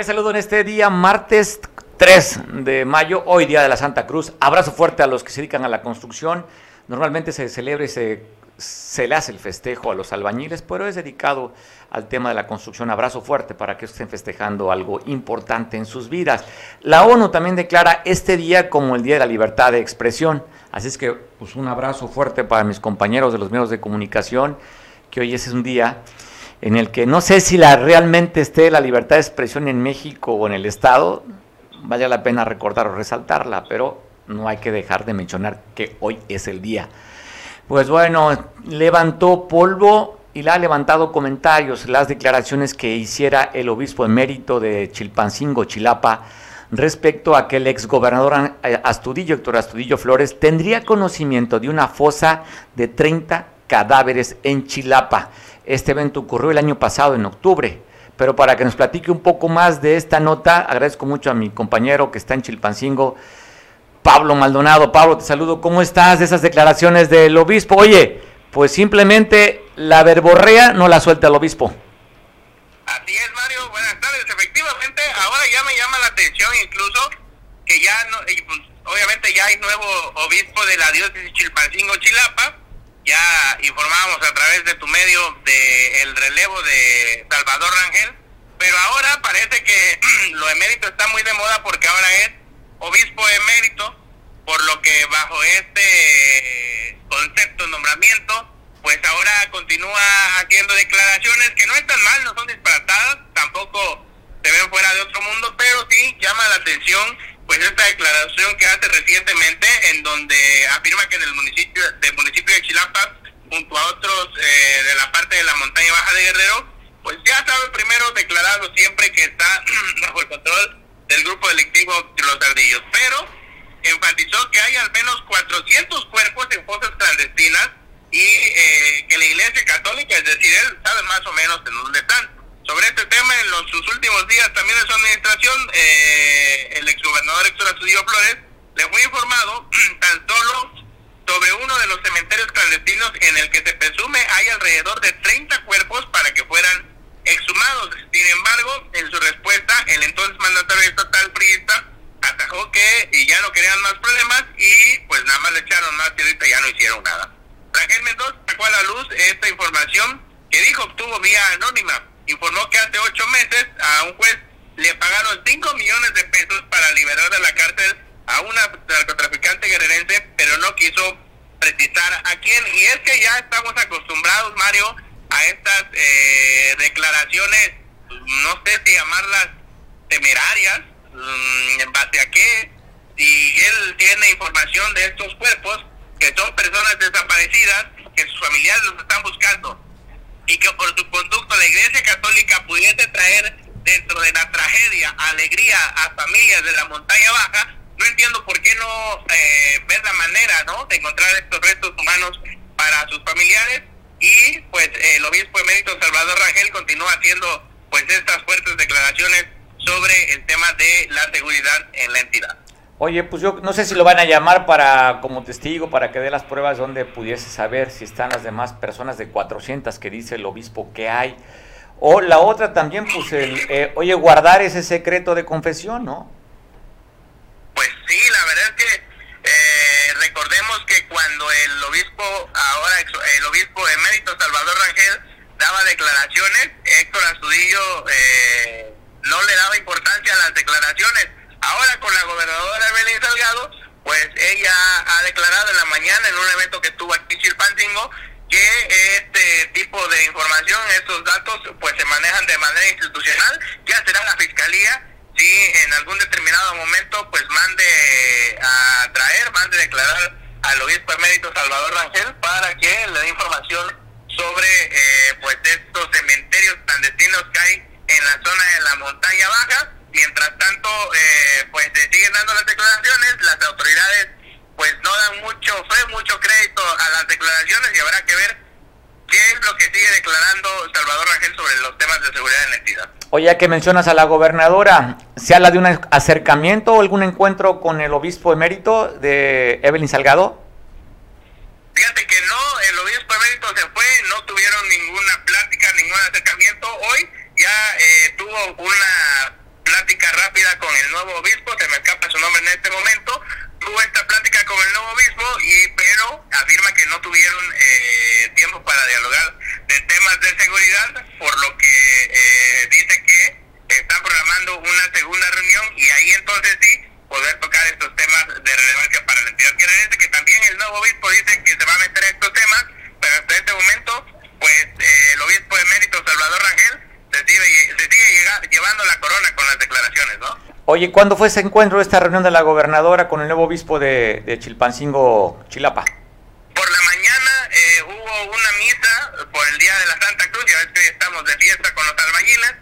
Te saludo en este día, martes 3 de mayo, hoy día de la Santa Cruz. Abrazo fuerte a los que se dedican a la construcción. Normalmente se celebra y se, se le hace el festejo a los albañiles, pero es dedicado al tema de la construcción. Abrazo fuerte para que estén festejando algo importante en sus vidas. La ONU también declara este día como el Día de la Libertad de Expresión. Así es que pues, un abrazo fuerte para mis compañeros de los medios de comunicación, que hoy es un día en el que no sé si la, realmente esté la libertad de expresión en México o en el Estado, vale la pena recordar o resaltarla, pero no hay que dejar de mencionar que hoy es el día. Pues bueno, levantó polvo y le ha levantado comentarios las declaraciones que hiciera el obispo emérito de Chilpancingo, Chilapa, respecto a que el exgobernador Astudillo, Héctor Astudillo Flores, tendría conocimiento de una fosa de 30 cadáveres en Chilapa. Este evento ocurrió el año pasado, en octubre. Pero para que nos platique un poco más de esta nota, agradezco mucho a mi compañero que está en Chilpancingo, Pablo Maldonado. Pablo, te saludo. ¿Cómo estás de esas declaraciones del obispo? Oye, pues simplemente la verborrea no la suelta el obispo. Así es, Mario. Buenas tardes. Efectivamente, ahora ya me llama la atención incluso que ya, no, pues, obviamente ya hay nuevo obispo de la diócesis Chilpancingo, Chilapa ya informábamos a través de tu medio de el relevo de Salvador Rangel, pero ahora parece que lo emérito está muy de moda porque ahora es obispo emérito, por lo que bajo este concepto, nombramiento, pues ahora continúa haciendo declaraciones que no están mal, no son disparatadas, tampoco se ven fuera de otro mundo, pero sí llama la atención pues esta declaración que hace recientemente en donde afirma que en el municipio del municipio de Chilapa junto a otros eh, de la parte de la montaña baja de Guerrero pues ya sabe primero declarado siempre que está bajo el control del grupo delictivo de los ardillos. Pero enfatizó que hay al menos 400 cuerpos en fosas clandestinas y eh, que la iglesia católica es decir él sabe más o menos en dónde están sobre este tema, en los, sus últimos días también de su administración, eh, el exgobernador Héctor Astudillo Flores le fue informado tan solo sobre uno de los cementerios clandestinos en el que se presume hay alrededor de 30 cuerpos para que fueran exhumados. Sin embargo, en su respuesta, el entonces mandatario estatal priista atajó que ya no querían más problemas y pues nada más le echaron más y ahorita ya no hicieron nada. Rangel Mendoza sacó a la luz esta información que dijo obtuvo vía anónima informó que hace ocho meses a un juez le pagaron cinco millones de pesos para liberar de la cárcel a una narcotraficante guerrerense, pero no quiso precisar a quién. Y es que ya estamos acostumbrados, Mario, a estas eh, declaraciones, no sé si llamarlas temerarias, mm, en base a qué, si él tiene información de estos cuerpos, que son personas desaparecidas, que sus familiares los están buscando y que por su conducto la Iglesia Católica pudiese traer dentro de la tragedia alegría a familias de la montaña baja, no entiendo por qué no eh, ver la manera ¿no? de encontrar estos restos humanos para sus familiares y pues el obispo emérito Salvador Rangel continúa haciendo pues estas fuertes declaraciones sobre el tema de la seguridad en la entidad. Oye, pues yo no sé si lo van a llamar para como testigo, para que dé las pruebas donde pudiese saber si están las demás personas de 400 que dice el obispo que hay. O la otra también, pues, el, eh, oye, guardar ese secreto de confesión, ¿no? Pues sí, la verdad es que eh, recordemos que cuando el obispo, ahora el obispo emérito Salvador Rangel daba declaraciones, Héctor Astudillo eh, no le daba importancia a las declaraciones Ahora con la gobernadora Evelyn Salgado, pues ella ha declarado en la mañana en un evento que tuvo aquí en Chilpancingo que este tipo de información, estos datos, pues se manejan de manera institucional. Ya será la fiscalía si en algún determinado momento, pues mande a traer, mande a declarar al obispo emérito Salvador Rangel para que le dé información sobre eh, pues estos cementerios clandestinos que hay en la zona de la montaña baja Mientras tanto, eh, pues se siguen dando las declaraciones, las autoridades pues no dan mucho fe, mucho crédito a las declaraciones y habrá que ver qué es lo que sigue declarando Salvador Rangel sobre los temas de seguridad en la entidad. Oye, que mencionas a la gobernadora, ¿se habla de un acercamiento o algún encuentro con el obispo emérito de Evelyn Salgado? Fíjate que no, el obispo emérito se fue, no tuvieron ninguna plática, ningún acercamiento. Hoy ya eh, tuvo una rápida con el nuevo obispo, se me escapa su nombre en este momento, tuvo esta plática con el nuevo obispo, y pero afirma que no tuvieron eh, tiempo para dialogar de temas de seguridad, por lo que eh, dice que están programando una segunda reunión y ahí entonces sí poder tocar estos temas de relevancia para la entidad. Quiere que también el nuevo obispo dice que se va a meter a estos temas, pero hasta este momento, pues eh, el obispo de mérito Salvador Rangel se sigue, se sigue llevando la corona con las declaraciones, ¿no? Oye, ¿cuándo fue ese encuentro, esta reunión de la gobernadora con el nuevo obispo de, de Chilpancingo, Chilapa? Por la mañana eh, hubo una misa por el Día de la Santa Cruz, ya ves que estamos de fiesta con los albañiles.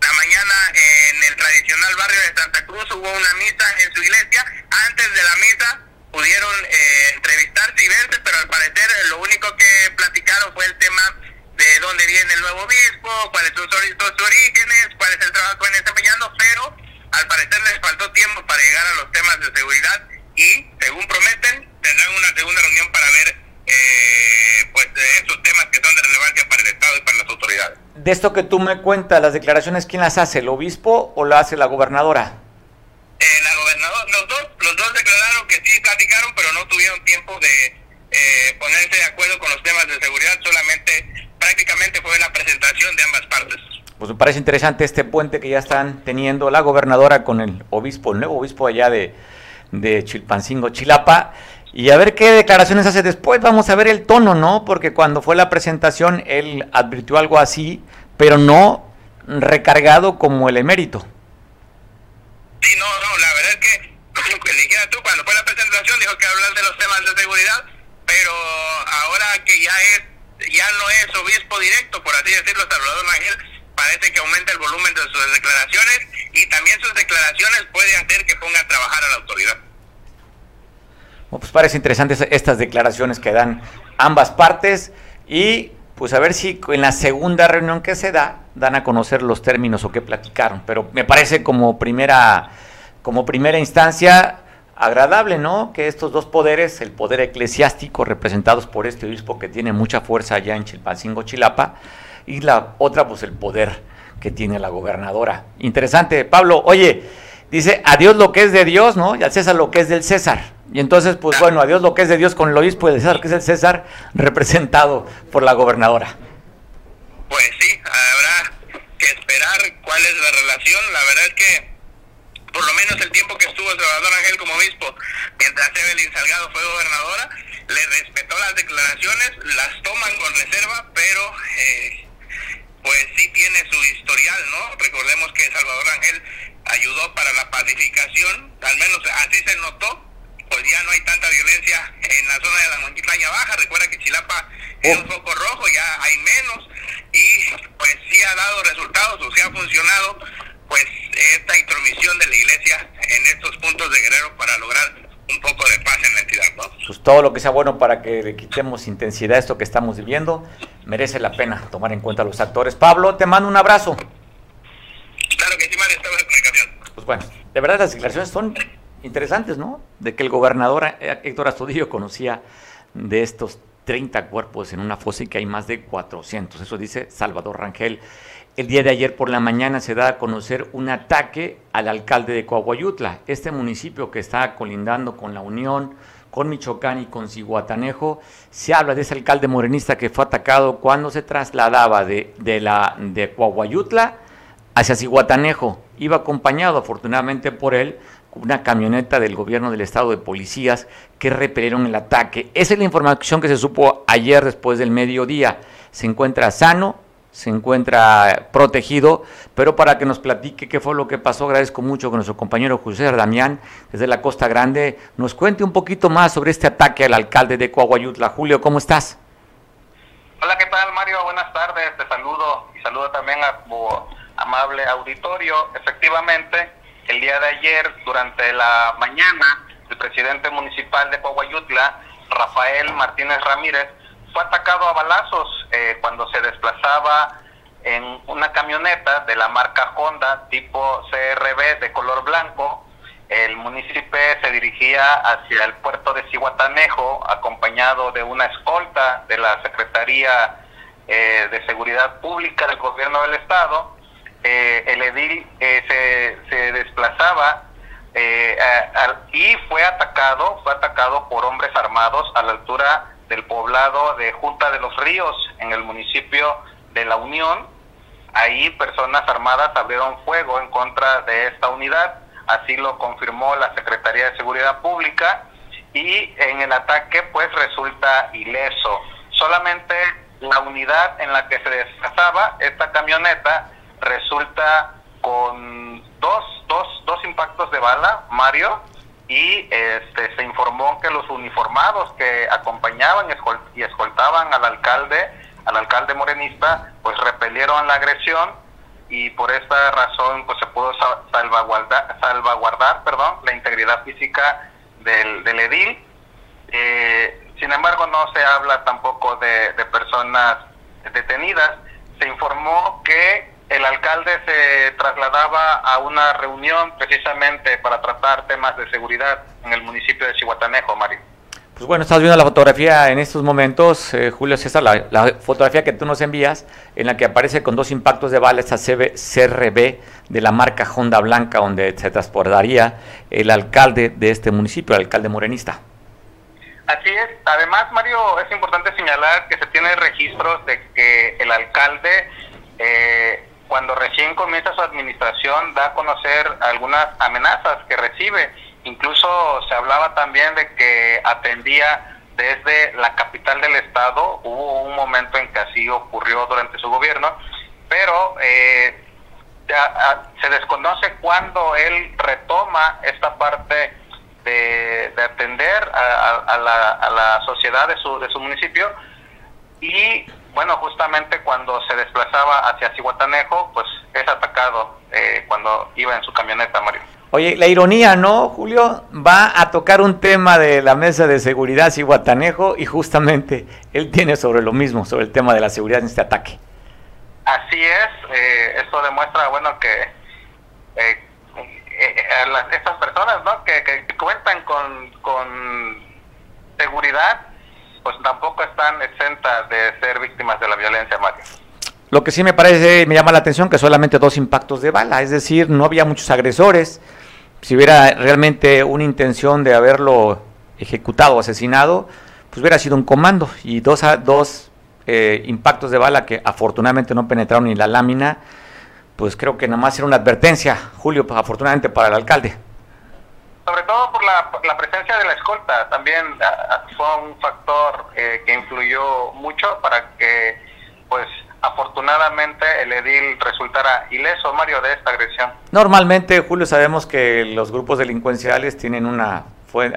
La mañana en el tradicional barrio de Santa Cruz hubo una misa en su iglesia. Antes de la misa pudieron eh, entrevistarse y verse, pero al parecer lo único que platicaron fue el tema de dónde viene el nuevo obispo, cuáles son sus orígenes, cuál es el trabajo que están desempeñando, pero al parecer les faltó tiempo para llegar a los temas de seguridad y, según prometen, tendrán una segunda reunión para ver eh, pues esos temas que son de relevancia para el Estado y para las autoridades. De esto que tú me cuentas, las declaraciones, ¿quién las hace? ¿El obispo o la hace la gobernadora? Eh, la gobernadora, los dos, los dos declararon que sí platicaron, pero no tuvieron tiempo de eh, ponerse de acuerdo con los temas de seguridad, solamente prácticamente fue la presentación de ambas partes. Pues me parece interesante este puente que ya están teniendo la gobernadora con el obispo, el nuevo obispo allá de, de Chilpancingo, Chilapa. Y a ver qué declaraciones hace después. Vamos a ver el tono, ¿no? Porque cuando fue la presentación él advirtió algo así, pero no recargado como el emérito. Sí, no, no, la verdad es que, dijera tú, cuando fue la presentación dijo que hablar de los temas de seguridad, pero ahora que ya es ya no es obispo directo, por así decirlo, Salvador Ángel, parece que aumenta el volumen de sus declaraciones y también sus declaraciones puede hacer que ponga a trabajar a la autoridad. Bueno, pues parece interesante estas declaraciones que dan ambas partes y pues a ver si en la segunda reunión que se da dan a conocer los términos o qué platicaron, pero me parece como primera como primera instancia agradable, ¿no? Que estos dos poderes, el poder eclesiástico representados por este obispo que tiene mucha fuerza allá en Chilpancingo, Chilapa, y la otra, pues el poder que tiene la gobernadora. Interesante, Pablo. Oye, dice, a Dios lo que es de Dios, ¿no? Y al César lo que es del César. Y entonces, pues bueno, a Dios lo que es de Dios con el obispo y el César que es el César, representado por la gobernadora. Pues sí, habrá que esperar cuál es la relación. La verdad es que por lo menos el tiempo que estuvo Salvador Ángel como obispo, mientras Evelyn Salgado fue gobernadora, le respetó las declaraciones, las toman con reserva, pero eh, pues sí tiene su historial, ¿no? Recordemos que Salvador Ángel ayudó para la pacificación, al menos así se notó, pues ya no hay tanta violencia en la zona de la montaña baja, recuerda que Chilapa es un foco rojo, ya hay menos, y pues sí ha dado resultados, o sea, ha funcionado pues esta intromisión de la iglesia en estos puntos de Guerrero para lograr un poco de paz en la entidad. ¿no? Pues todo lo que sea bueno para que le quitemos intensidad a esto que estamos viviendo, merece la pena tomar en cuenta a los actores. Pablo, te mando un abrazo. Claro que sí, Mario, estamos en comunicación. Pues bueno, de verdad las declaraciones son interesantes, ¿no? De que el gobernador Héctor Astudillo conocía de estos 30 cuerpos en una fosa y que hay más de 400. Eso dice Salvador Rangel. El día de ayer por la mañana se da a conocer un ataque al alcalde de Coahuayutla, este municipio que está colindando con la Unión, con Michoacán y con Cihuatanejo. Se habla de ese alcalde morenista que fue atacado cuando se trasladaba de, de, la, de Coahuayutla hacia Cihuatanejo. Iba acompañado afortunadamente por él una camioneta del gobierno del estado de policías que repelieron el ataque. Esa es la información que se supo ayer después del mediodía. Se encuentra sano, se encuentra protegido, pero para que nos platique qué fue lo que pasó, agradezco mucho que nuestro compañero José Damián, desde la Costa Grande, nos cuente un poquito más sobre este ataque al alcalde de Coahuayutla. Julio, ¿cómo estás? Hola, ¿qué tal Mario? Buenas tardes, te saludo y saludo también a tu amable auditorio. Efectivamente, el día de ayer, durante la mañana, el presidente municipal de Coahuayutla, Rafael Martínez Ramírez, fue atacado a balazos eh, cuando se desplazaba en una camioneta de la marca Honda tipo CRB de color blanco. El municipio se dirigía hacia el puerto de Cihuatanejo acompañado de una escolta de la Secretaría eh, de Seguridad Pública del Gobierno del Estado. eh, el edil se, se, desplazaba y fue atacado, fue atacado por hombres armados a la altura del poblado de Junta de los Ríos, en el municipio de La Unión. Ahí personas armadas abrieron fuego en contra de esta unidad, así lo confirmó la Secretaría de Seguridad Pública y en el ataque pues resulta ileso. Solamente la unidad en la que se desplazaba esta camioneta resulta con dos, dos, dos impactos de bala, Mario, y este, se informó que los uniformados que acompañaban y escoltaban al alcalde, al alcalde morenista, pues repelieron la agresión y por esta razón pues se pudo salvaguardar, salvaguardar perdón, la integridad física del, del edil. Eh, sin embargo, no se habla tampoco de, de personas detenidas. Se informó que el alcalde se trasladaba a una reunión precisamente para tratar temas de seguridad en el municipio de Chihuatanejo, Mario. Pues bueno, estás viendo la fotografía en estos momentos, eh, Julio César, la, la, fotografía que tú nos envías, en la que aparece con dos impactos de bala esta CRB de la marca Honda Blanca, donde se transportaría el alcalde de este municipio, el alcalde morenista. Así es. Además, Mario, es importante señalar que se tiene registros de que el alcalde eh, cuando recién comienza su administración, da a conocer algunas amenazas que recibe. Incluso se hablaba también de que atendía desde la capital del estado. Hubo un momento en que así ocurrió durante su gobierno, pero eh, se desconoce cuándo él retoma esta parte de, atender a, la, a, la, sociedad de su, de su municipio y bueno, justamente cuando se desplazaba hacia Cihuatanejo, pues es atacado eh, cuando iba en su camioneta, Mario. Oye, la ironía, ¿no, Julio? Va a tocar un tema de la mesa de seguridad Cihuatanejo y justamente él tiene sobre lo mismo, sobre el tema de la seguridad en este ataque. Así es, eh, esto demuestra, bueno, que eh, estas personas, ¿no? Que, que cuentan con, con seguridad, pues tampoco están exentas de ser víctimas de la violencia, Mario. Lo que sí me parece, me llama la atención que solamente dos impactos de bala, es decir, no había muchos agresores. Si hubiera realmente una intención de haberlo ejecutado o asesinado, pues hubiera sido un comando y dos, dos eh, impactos de bala que afortunadamente no penetraron ni la lámina, pues creo que nada más era una advertencia, Julio, afortunadamente para el alcalde sobre todo por la, la, presencia de la escolta, también ah, ah, fue un factor eh, que influyó mucho para que, pues, afortunadamente el edil resultara ileso, Mario, de esta agresión. Normalmente, Julio, sabemos que los grupos delincuenciales tienen una,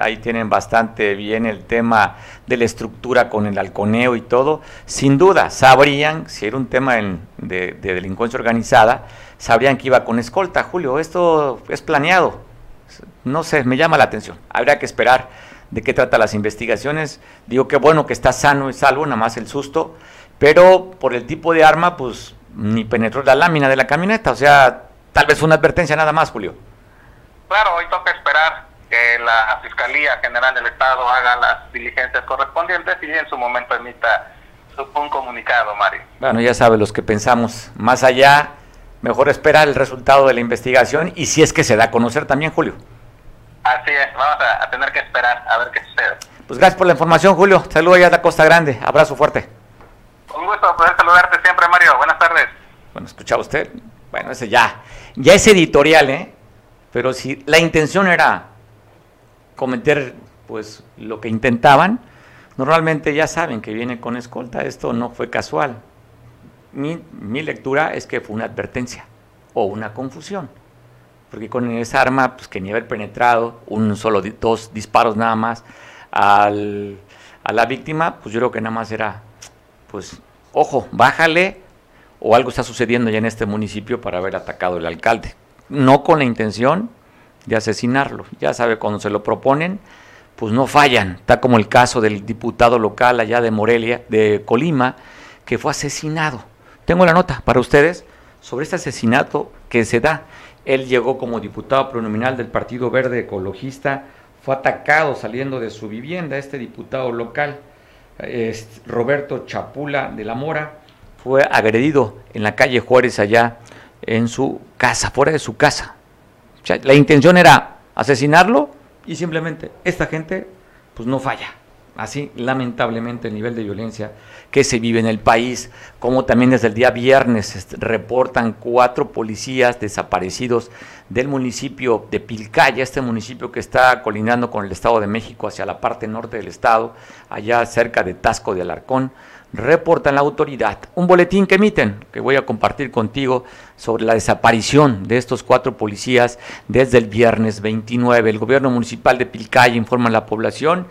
ahí tienen bastante bien el tema de la estructura con el halconeo y todo. Sin duda, sabrían, si era un tema de, de delincuencia organizada, sabrían que iba con escolta, Julio. Esto es planeado no sé, me llama la atención. Habrá que esperar de qué trata las investigaciones. Digo que bueno que está sano y salvo, nada más el susto, pero por el tipo de arma, pues ni penetró la lámina de la camioneta, o sea, tal vez una advertencia nada más, Julio. Claro, hoy toca esperar que la Fiscalía General del Estado haga las diligencias correspondientes y en su momento emita un comunicado, Mario. Bueno, ya sabe los que pensamos más allá, mejor esperar el resultado de la investigación y si es que se da a conocer también, Julio. Así es, vamos a, tener que esperar a ver qué sucede. Pues gracias por la información, Julio. Saludos allá de Costa Grande. Abrazo fuerte. Un gusto poder saludarte siempre, Mario. Buenas tardes. Bueno, escuchaba usted. Bueno, ese ya, ya es editorial, ¿eh? Pero si la intención era cometer, pues, lo que intentaban, normalmente ya saben que viene con escolta. Esto no fue casual. Mi, mi lectura es que fue una advertencia o una confusión porque con esa arma, pues que ni haber penetrado, un solo, dos disparos nada más al, a la víctima, pues yo creo que nada más era, pues, ojo, bájale, o algo está sucediendo ya en este municipio para haber atacado el alcalde. No con la intención de asesinarlo. Ya sabe, cuando se lo proponen, pues no fallan. Está como el caso del diputado local allá de Morelia, de Colima, que fue asesinado. Tengo la nota para ustedes sobre este asesinato que se da. Él llegó como diputado pronominal del Partido Verde Ecologista, fue atacado saliendo de su vivienda, este diputado local, Roberto Chapula de la Mora, fue agredido en la calle Juárez allá en su casa, fuera de su casa. la intención era asesinarlo y simplemente esta gente pues no falla. Así, lamentablemente, el nivel de violencia que se vive en el país, como también desde el día viernes reportan cuatro policías desaparecidos del municipio de Pilcaya, este municipio que está colindando con el Estado de México hacia la parte norte del estado, allá cerca de Tasco de Alarcón, reportan la autoridad. Un boletín que emiten, que voy a compartir contigo, sobre la desaparición de estos cuatro policías desde el viernes 29. El gobierno municipal de Pilcaya informa a la población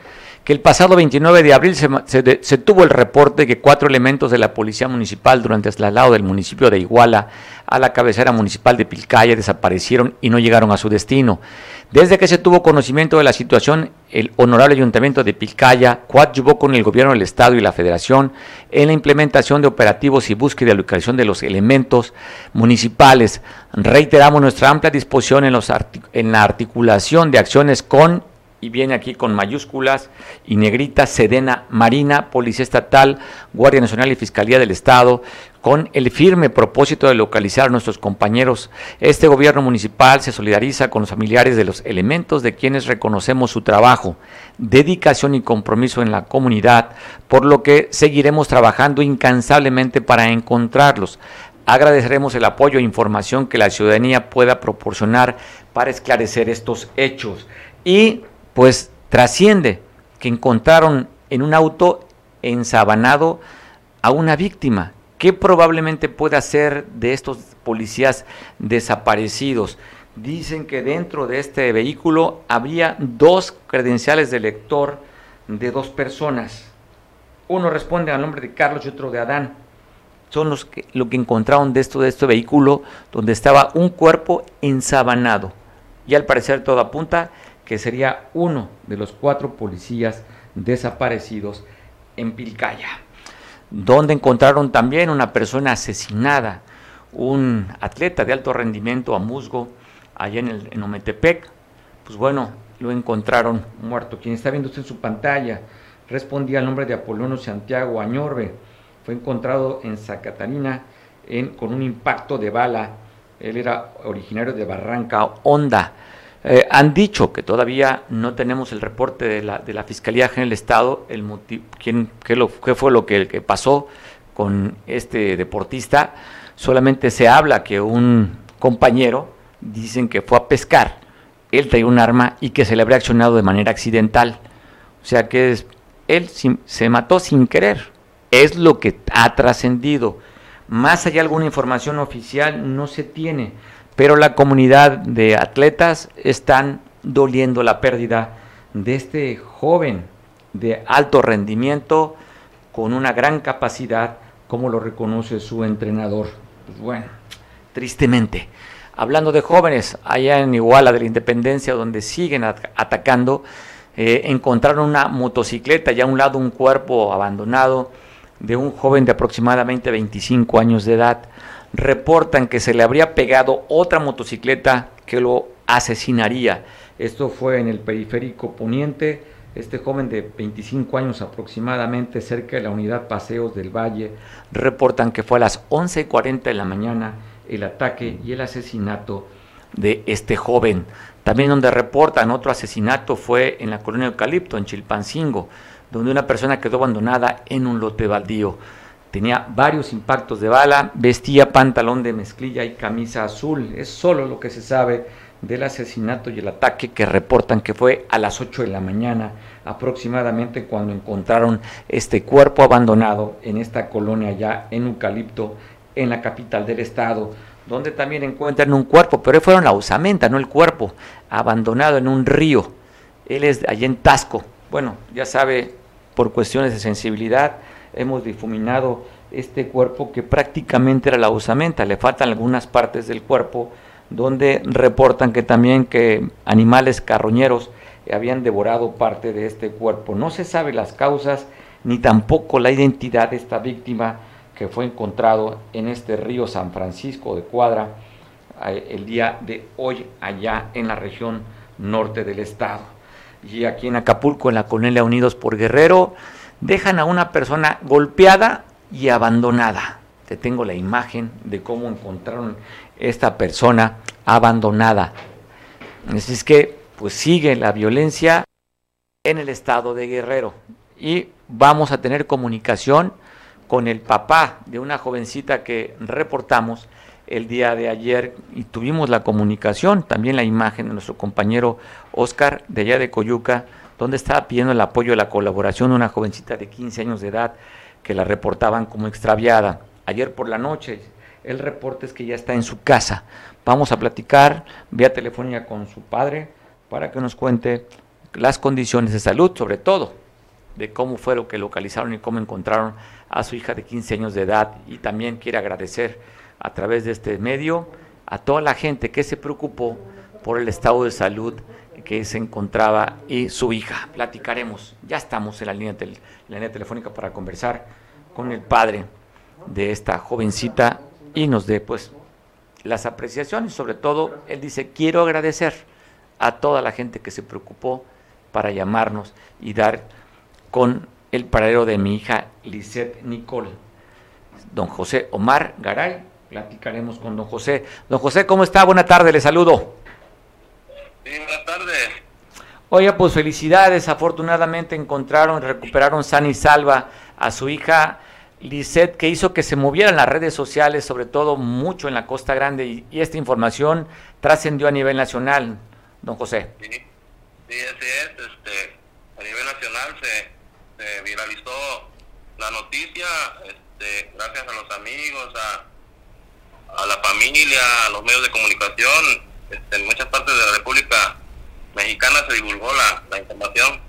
que el pasado 29 de abril se, tuvo el reporte que cuatro elementos de la Policía Municipal durante el traslado del municipio de Iguala a la cabecera municipal de Pilcaya desaparecieron y no llegaron a su destino. Desde que se tuvo conocimiento de la situación, el Honorable Ayuntamiento de Pilcaya coadyuvó con el Gobierno del Estado y la Federación en la implementación de operativos y búsqueda y localización de los elementos municipales. Reiteramos nuestra amplia disposición en, los en la articulación de acciones con y viene aquí con mayúsculas y negritas, Sedena Marina, Policía Estatal, Guardia Nacional y Fiscalía del Estado, con el firme propósito de localizar a nuestros compañeros. Este gobierno municipal se solidariza con los familiares de los elementos de quienes reconocemos su trabajo, dedicación y compromiso en la comunidad, por lo que seguiremos trabajando incansablemente para encontrarlos. Agradeceremos el apoyo e información que la ciudadanía pueda proporcionar para esclarecer estos hechos. Y pues trasciende que encontraron en un auto ensabanado a una víctima. ¿Qué probablemente pueda ser de estos policías desaparecidos? Dicen que dentro de este vehículo había dos credenciales de lector de dos personas. Uno responde al nombre de Carlos y otro de Adán. Son los que, lo que encontraron de esto de este vehículo donde estaba un cuerpo ensabanado. Y al parecer todo apunta que sería uno de los cuatro policías desaparecidos en Pilcaya, donde encontraron también una persona asesinada, un atleta de alto rendimiento a musgo, allá en, el, Ometepec, pues bueno, lo encontraron muerto. Quien está viendo usted en su pantalla respondía al nombre de Apolono Santiago Añorbe, fue encontrado en Zacatarina con un impacto de bala, él era originario de Barranca Honda. Eh, han dicho que todavía no tenemos el reporte de la, de la Fiscalía General del Estado, el quién, qué, lo, fue lo que, que, pasó con este deportista. Solamente se habla que un compañero, dicen que fue a pescar, él traía un arma y que se le habría accionado de manera accidental. O sea que él se mató sin querer. Es lo que ha trascendido. Más allá de alguna información oficial no se tiene pero la comunidad de atletas están doliendo la pérdida de este joven de alto rendimiento con una gran capacidad, como lo reconoce su entrenador. Pues bueno, tristemente. Hablando de jóvenes, allá en Iguala de la Independencia, donde siguen atacando, eh, encontraron una motocicleta y a un lado un cuerpo abandonado de un joven de aproximadamente 25 años de edad reportan que se le habría pegado otra motocicleta que lo asesinaría. Esto fue en el periférico poniente. Este joven de 25 años aproximadamente, cerca de la unidad Paseos del Valle, reportan que fue a las 11.40 de la mañana el ataque y el asesinato de este joven. También donde reportan otro asesinato fue en la colonia Eucalipto, en Chilpancingo, donde una persona quedó abandonada en un lote baldío. Tenía varios impactos de bala, vestía pantalón de mezclilla y camisa azul. Es solo lo que se sabe del asesinato y el ataque que reportan que fue a las 8 de la mañana aproximadamente cuando encontraron este cuerpo abandonado en esta colonia ya en Eucalipto, en la capital del estado, donde también encuentran un cuerpo, pero fueron la usamenta, no el cuerpo, abandonado en un río. Él es allí en Tasco. Bueno, ya sabe, por cuestiones de sensibilidad, hemos difuminado este cuerpo que prácticamente era la usamenta, le faltan algunas partes del cuerpo donde reportan que también que animales carroñeros habían devorado parte de este cuerpo. No se sabe las causas ni tampoco la identidad de esta víctima que fue encontrado en este río San Francisco de Cuadra eh, el día de hoy allá en la región norte del estado. Y aquí en Acapulco, en la Colonia Unidos por Guerrero, dejan a una persona golpeada y abandonada. Te tengo la imagen de cómo encontraron esta persona abandonada. Así es que, pues sigue la violencia en el estado de Guerrero y vamos a tener comunicación con el papá de una jovencita que reportamos el día de ayer y tuvimos la comunicación, también la imagen de nuestro compañero Oscar de allá de Coyuca, donde estaba pidiendo el apoyo y la colaboración de una jovencita de 15 años de edad que la reportaban como extraviada. Ayer por la noche, el reporte es que ya está en su casa. Vamos a platicar vía telefónica con su padre para que nos cuente las condiciones de salud, sobre todo de cómo fue lo que localizaron y cómo encontraron a su hija de 15 años de edad. Y también quiere agradecer a través de este medio a toda la gente que se preocupó por el estado de salud que se encontraba y su hija. Platicaremos, ya estamos en la línea, la línea telefónica para conversar con el padre de esta jovencita y nos dé pues las apreciaciones. Sobre todo, él dice, quiero agradecer a toda la gente que se preocupó para llamarnos y dar con el paradero de mi hija Lisette Nicole. Don José Omar Garay, platicaremos con don José. Don José, ¿cómo está? Buena tarde, le saludo. Oiga, pues felicidades, afortunadamente encontraron, recuperaron sana y salva a su hija Lisette, que hizo que se movieran las redes sociales, sobre todo mucho en la Costa Grande, y, esta información trascendió a nivel nacional, don José. Sí, sí así es, este, a nivel nacional se, se viralizó la noticia, este, gracias a los amigos, a, a la familia, a los medios de comunicación, este, en muchas partes de la República Mexicana se divulgó la, la información.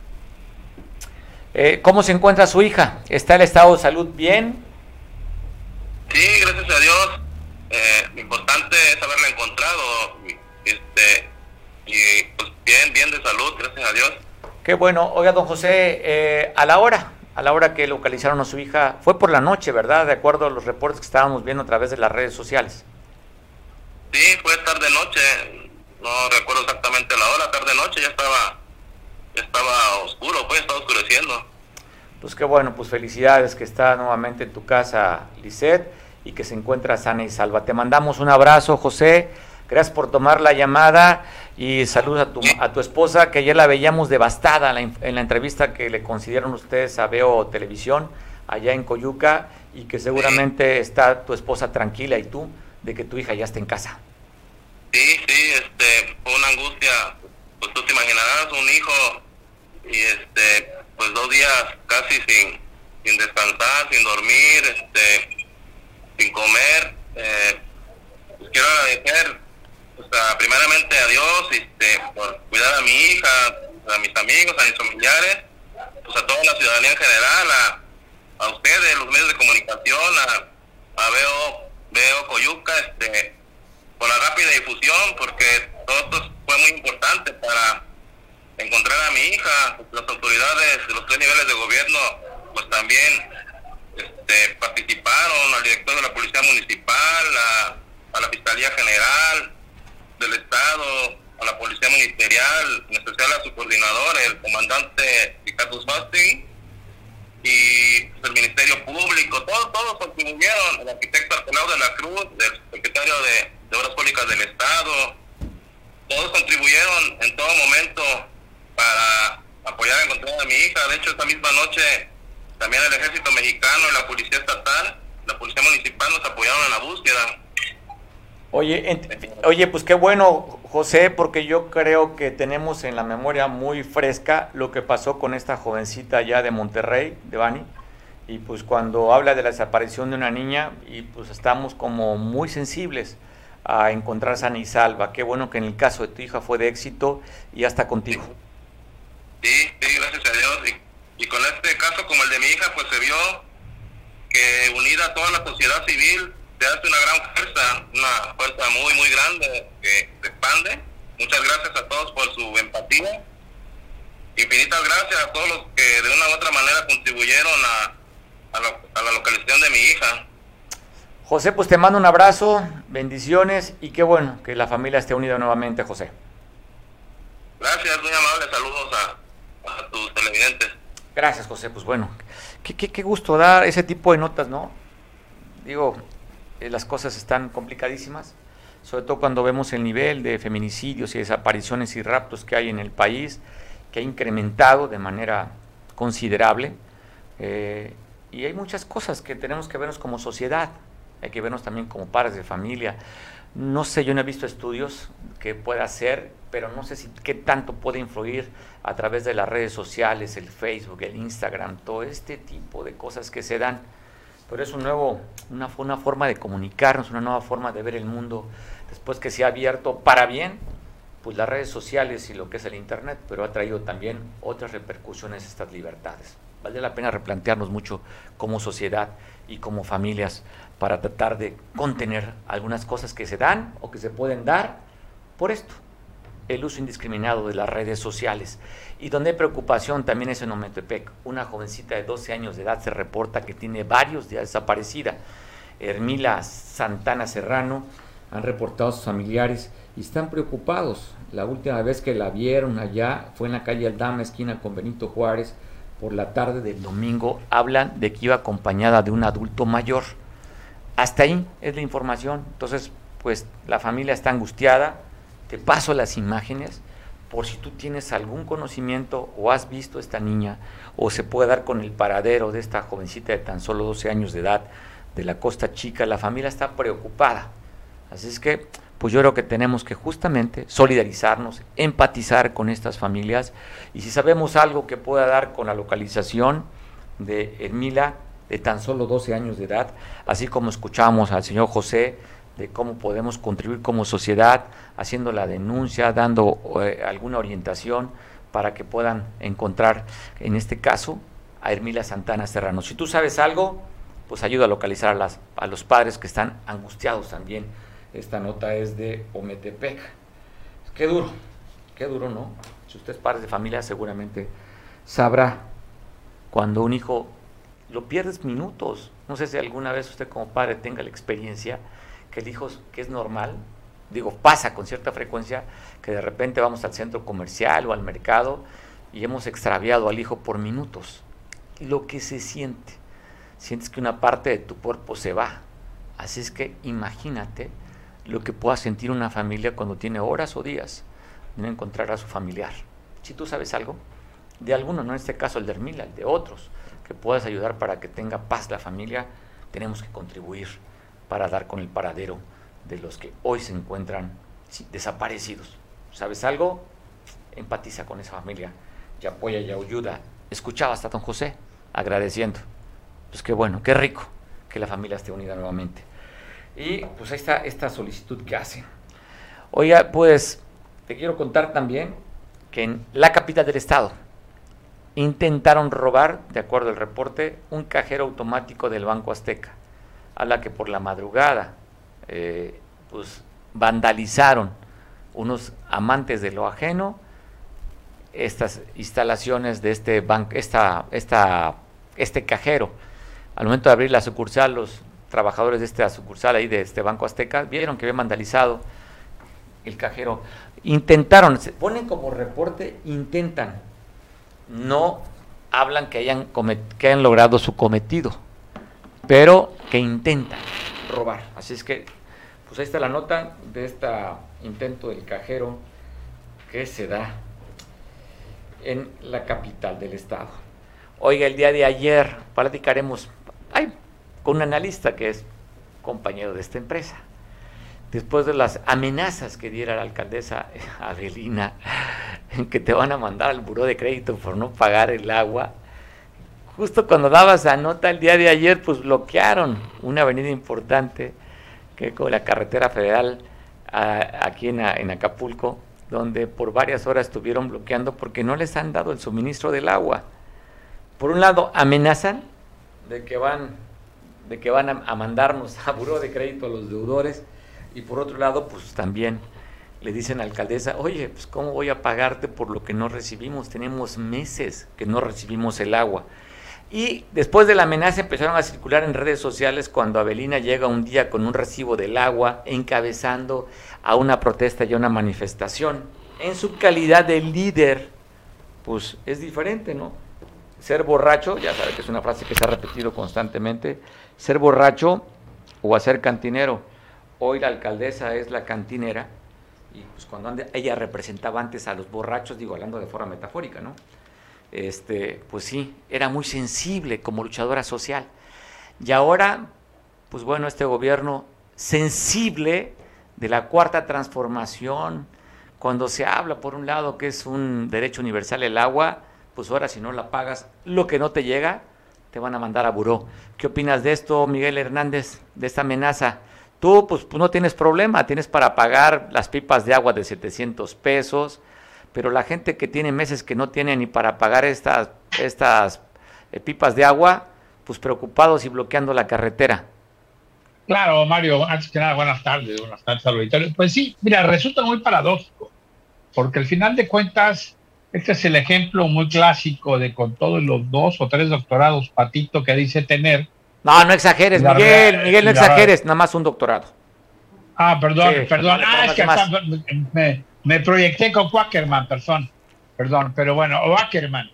Eh, ¿Cómo se encuentra su hija? ¿Está el estado de salud bien? Sí, gracias a Dios. Eh, lo importante es haberla encontrado. Este, y pues bien, bien de salud, gracias a Dios. Qué bueno. Oiga, don José, eh, a la hora, a la hora que localizaron a su hija, fue por la noche, ¿verdad? De acuerdo a los reportes que estábamos viendo a través de las redes sociales. Sí, fue tarde-noche. No recuerdo exactamente la hora, tarde-noche, ya estaba, ya estaba oscuro, pues estaba oscureciendo. Pues qué bueno, pues felicidades que está nuevamente en tu casa, Lisette, y que se encuentra sana y salva. Te mandamos un abrazo, José. Gracias por tomar la llamada y saludos a tu, a tu esposa, que ayer la veíamos devastada en la, en la entrevista que le concedieron ustedes a Veo Televisión allá en Coyuca y que seguramente está tu esposa tranquila y tú de que tu hija ya está en casa. Sí, sí, este, fue una angustia, pues tú te imaginarás, un hijo y este, pues dos días casi sin, sin descansar, sin dormir, este, sin comer. Eh, pues quiero agradecer o sea, primeramente a Dios este, por cuidar a mi hija, a mis amigos, a mis familiares, pues a toda la ciudadanía en general, a, a ustedes, los medios de comunicación, a, a Veo, Veo Coyuca, este, por la rápida difusión, porque todo esto fue muy importante para encontrar a mi hija, las autoridades de los tres niveles de gobierno, pues también este, participaron, al director de la Policía Municipal, a, la Fiscalía General, del Estado, a la Policía Ministerial, en especial a su coordinador, el comandante Ricardo Bastin, y pues, el Ministerio Público, todos, todos contribuyeron, el arquitecto Arcelao de la Cruz, el secretario de, de Obras Públicas del Estado, todos contribuyeron en todo momento para apoyar a encontrar a mi hija. De hecho, esta misma noche también el Ejército Mexicano y la Policía Estatal, la Policía Municipal nos apoyaron en la búsqueda. Oye, oye, pues qué bueno, José, porque yo creo que tenemos en la memoria muy fresca lo que pasó con esta jovencita allá de Monterrey, de Bani, y pues cuando habla de la desaparición de una niña, y pues estamos como muy sensibles a encontrar sana y salva. Qué bueno que en el caso de tu hija fue de éxito y ya está contigo. Sí, sí, gracias a Dios. Y, con este caso como el de mi hija, pues se vio que unida toda la sociedad civil se hace una gran fuerza, una fuerza muy, muy grande que se expande. Muchas gracias a todos por su empatía. Infinitas gracias a todos los que de una u otra manera contribuyeron a, a, lo, a la localización de mi hija. José, pues te mando un abrazo, bendiciones y qué bueno que la familia esté unida nuevamente, José. Gracias, muy amable, saludos a, a tus televidentes. Gracias, José, pues bueno, qué, qué, qué gusto dar ese tipo de notas, ¿no? Digo, eh, las cosas están complicadísimas, sobre todo cuando vemos el nivel de feminicidios y desapariciones y raptos que hay en el país, que ha incrementado de manera considerable. Eh, y hay muchas cosas que tenemos que vernos como sociedad, hay que vernos también como padres de familia. No sé, yo no he visto estudios que pueda hacer, pero no sé si qué tanto puede influir a través de las redes sociales, el Facebook, el Instagram, todo este tipo de cosas que se dan. Pero es un nuevo, una, una forma de comunicarnos, una nueva forma de ver el mundo después que se ha abierto para bien, pues las redes sociales y lo que es el Internet, pero ha traído también otras repercusiones estas libertades. Vale la pena replantearnos mucho como sociedad y como familias para tratar de contener algunas cosas que se dan o que se pueden dar por esto, el uso indiscriminado de las redes sociales. Y donde hay preocupación también es en Ometepec. Una jovencita de 12 años de edad se reporta que tiene varios días desaparecida. Hermila Santana Serrano han reportado a sus familiares y están preocupados. La última vez que la vieron allá fue en la calle Aldama, esquina con Benito Juárez, por la tarde del domingo. Hablan de que iba acompañada de un adulto mayor. Hasta ahí es la información. Entonces, pues la familia está angustiada. Te paso las imágenes por si tú tienes algún conocimiento o has visto a esta niña o se puede dar con el paradero de esta jovencita de tan solo 12 años de edad de la Costa Chica. La familia está preocupada. Así es que pues yo creo que tenemos que justamente solidarizarnos, empatizar con estas familias y si sabemos algo que pueda dar con la localización de Emila de tan solo 12 años de edad, así como escuchamos al señor José de cómo podemos contribuir como sociedad haciendo la denuncia, dando eh, alguna orientación para que puedan encontrar, en este caso, a Hermila Santana Serrano. Si tú sabes algo, pues ayuda a localizar a, las, a los padres que están angustiados también esta nota es de Ometepec. Qué duro, qué duro, ¿no? Si usted es padre de familia, seguramente sabrá cuando un hijo lo pierdes minutos. No sé si alguna vez usted como padre tenga la experiencia que el hijo, que es normal, digo, pasa con cierta frecuencia, que de repente vamos al centro comercial o al mercado y hemos extraviado al hijo por minutos. Lo que se siente, sientes que una parte de tu cuerpo se va. Así es que imagínate lo que pueda sentir una familia cuando tiene horas o días de no encontrar a su familiar. Si tú sabes algo de alguno, no en este caso el de Hermila, el de otros, que puedas ayudar para que tenga paz la familia, tenemos que contribuir para dar con el paradero de los que hoy se encuentran desaparecidos. ¿Sabes algo? Empatiza con esa familia y apoya y ayuda. Escuchaba hasta don José agradeciendo. Pues qué bueno, qué rico que la familia esté unida nuevamente. Y pues ahí está esta solicitud que hacen. Oiga, pues te quiero contar también que en la capital del estado intentaron robar, de acuerdo al reporte, un cajero automático del Banco Azteca, a la que por la madrugada eh, pues vandalizaron unos amantes de lo ajeno estas instalaciones de este banco, esta, esta, este cajero. Al momento de abrir la sucursal, los trabajadores de esta sucursal ahí de este Banco Azteca vieron que había vandalizado el cajero. Intentaron, se ponen como reporte, intentan. No hablan que hayan, que hayan logrado su cometido, pero que intentan robar. Así es que, pues ahí está la nota de este intento del cajero que se da en la capital del estado. Oiga, el día de ayer platicaremos, ay, un analista que es compañero de esta empresa. Después de las amenazas que diera la alcaldesa Avelina, que te van a mandar al buró de crédito por no pagar el agua, justo cuando dabas esa nota el día de ayer, pues bloquearon una avenida importante, que con la carretera federal aquí en, Acapulco, donde por varias horas estuvieron bloqueando porque no les han dado el suministro del agua. Por un lado, amenazan de que van de que van a, mandarnos a buró de crédito a los deudores y por otro lado, pues también le dicen a la alcaldesa, oye, pues cómo voy a pagarte por lo que no recibimos, tenemos meses que no recibimos el agua. Y después de la amenaza empezaron a circular en redes sociales cuando Avelina llega un día con un recibo del agua encabezando a una protesta y a una manifestación. En su calidad de líder, pues es diferente, ¿no? Ser borracho, ya sabe que es una frase que se ha repetido constantemente, ser borracho o hacer cantinero. hoy la alcaldesa es la cantinera, y pues cuando ella representaba antes a los borrachos, digo, hablando de forma metafórica, ¿no? Este, pues sí, era muy sensible como luchadora social. Y ahora, pues bueno, este gobierno sensible de la cuarta transformación, cuando se habla por un lado que es un derecho universal el agua, pues ahora si no la pagas, lo que no te llega, te van a mandar a buró. ¿Qué opinas de esto, Miguel Hernández, de esta amenaza? Tú, pues, no tienes problema, tienes para pagar las pipas de agua de 700 pesos, pero la gente que tiene meses que no tiene ni para pagar estas, estas eh, pipas de agua, pues preocupados y bloqueando la carretera. Claro, Mario, antes que nada, buenas tardes, buenas tardes al auditorio. Pues sí, mira, resulta muy paradójico, porque al final de cuentas, este es el ejemplo muy clásico de con todos los dos o tres doctorados, Patito, que dice tener, no, no exageres, Miguel, Miguel, no exageres, nada más un doctorado. Ah, perdón, perdón. ah, es que me, me, proyecté con Quackerman, perdón, perdón, pero bueno, o Ackerman.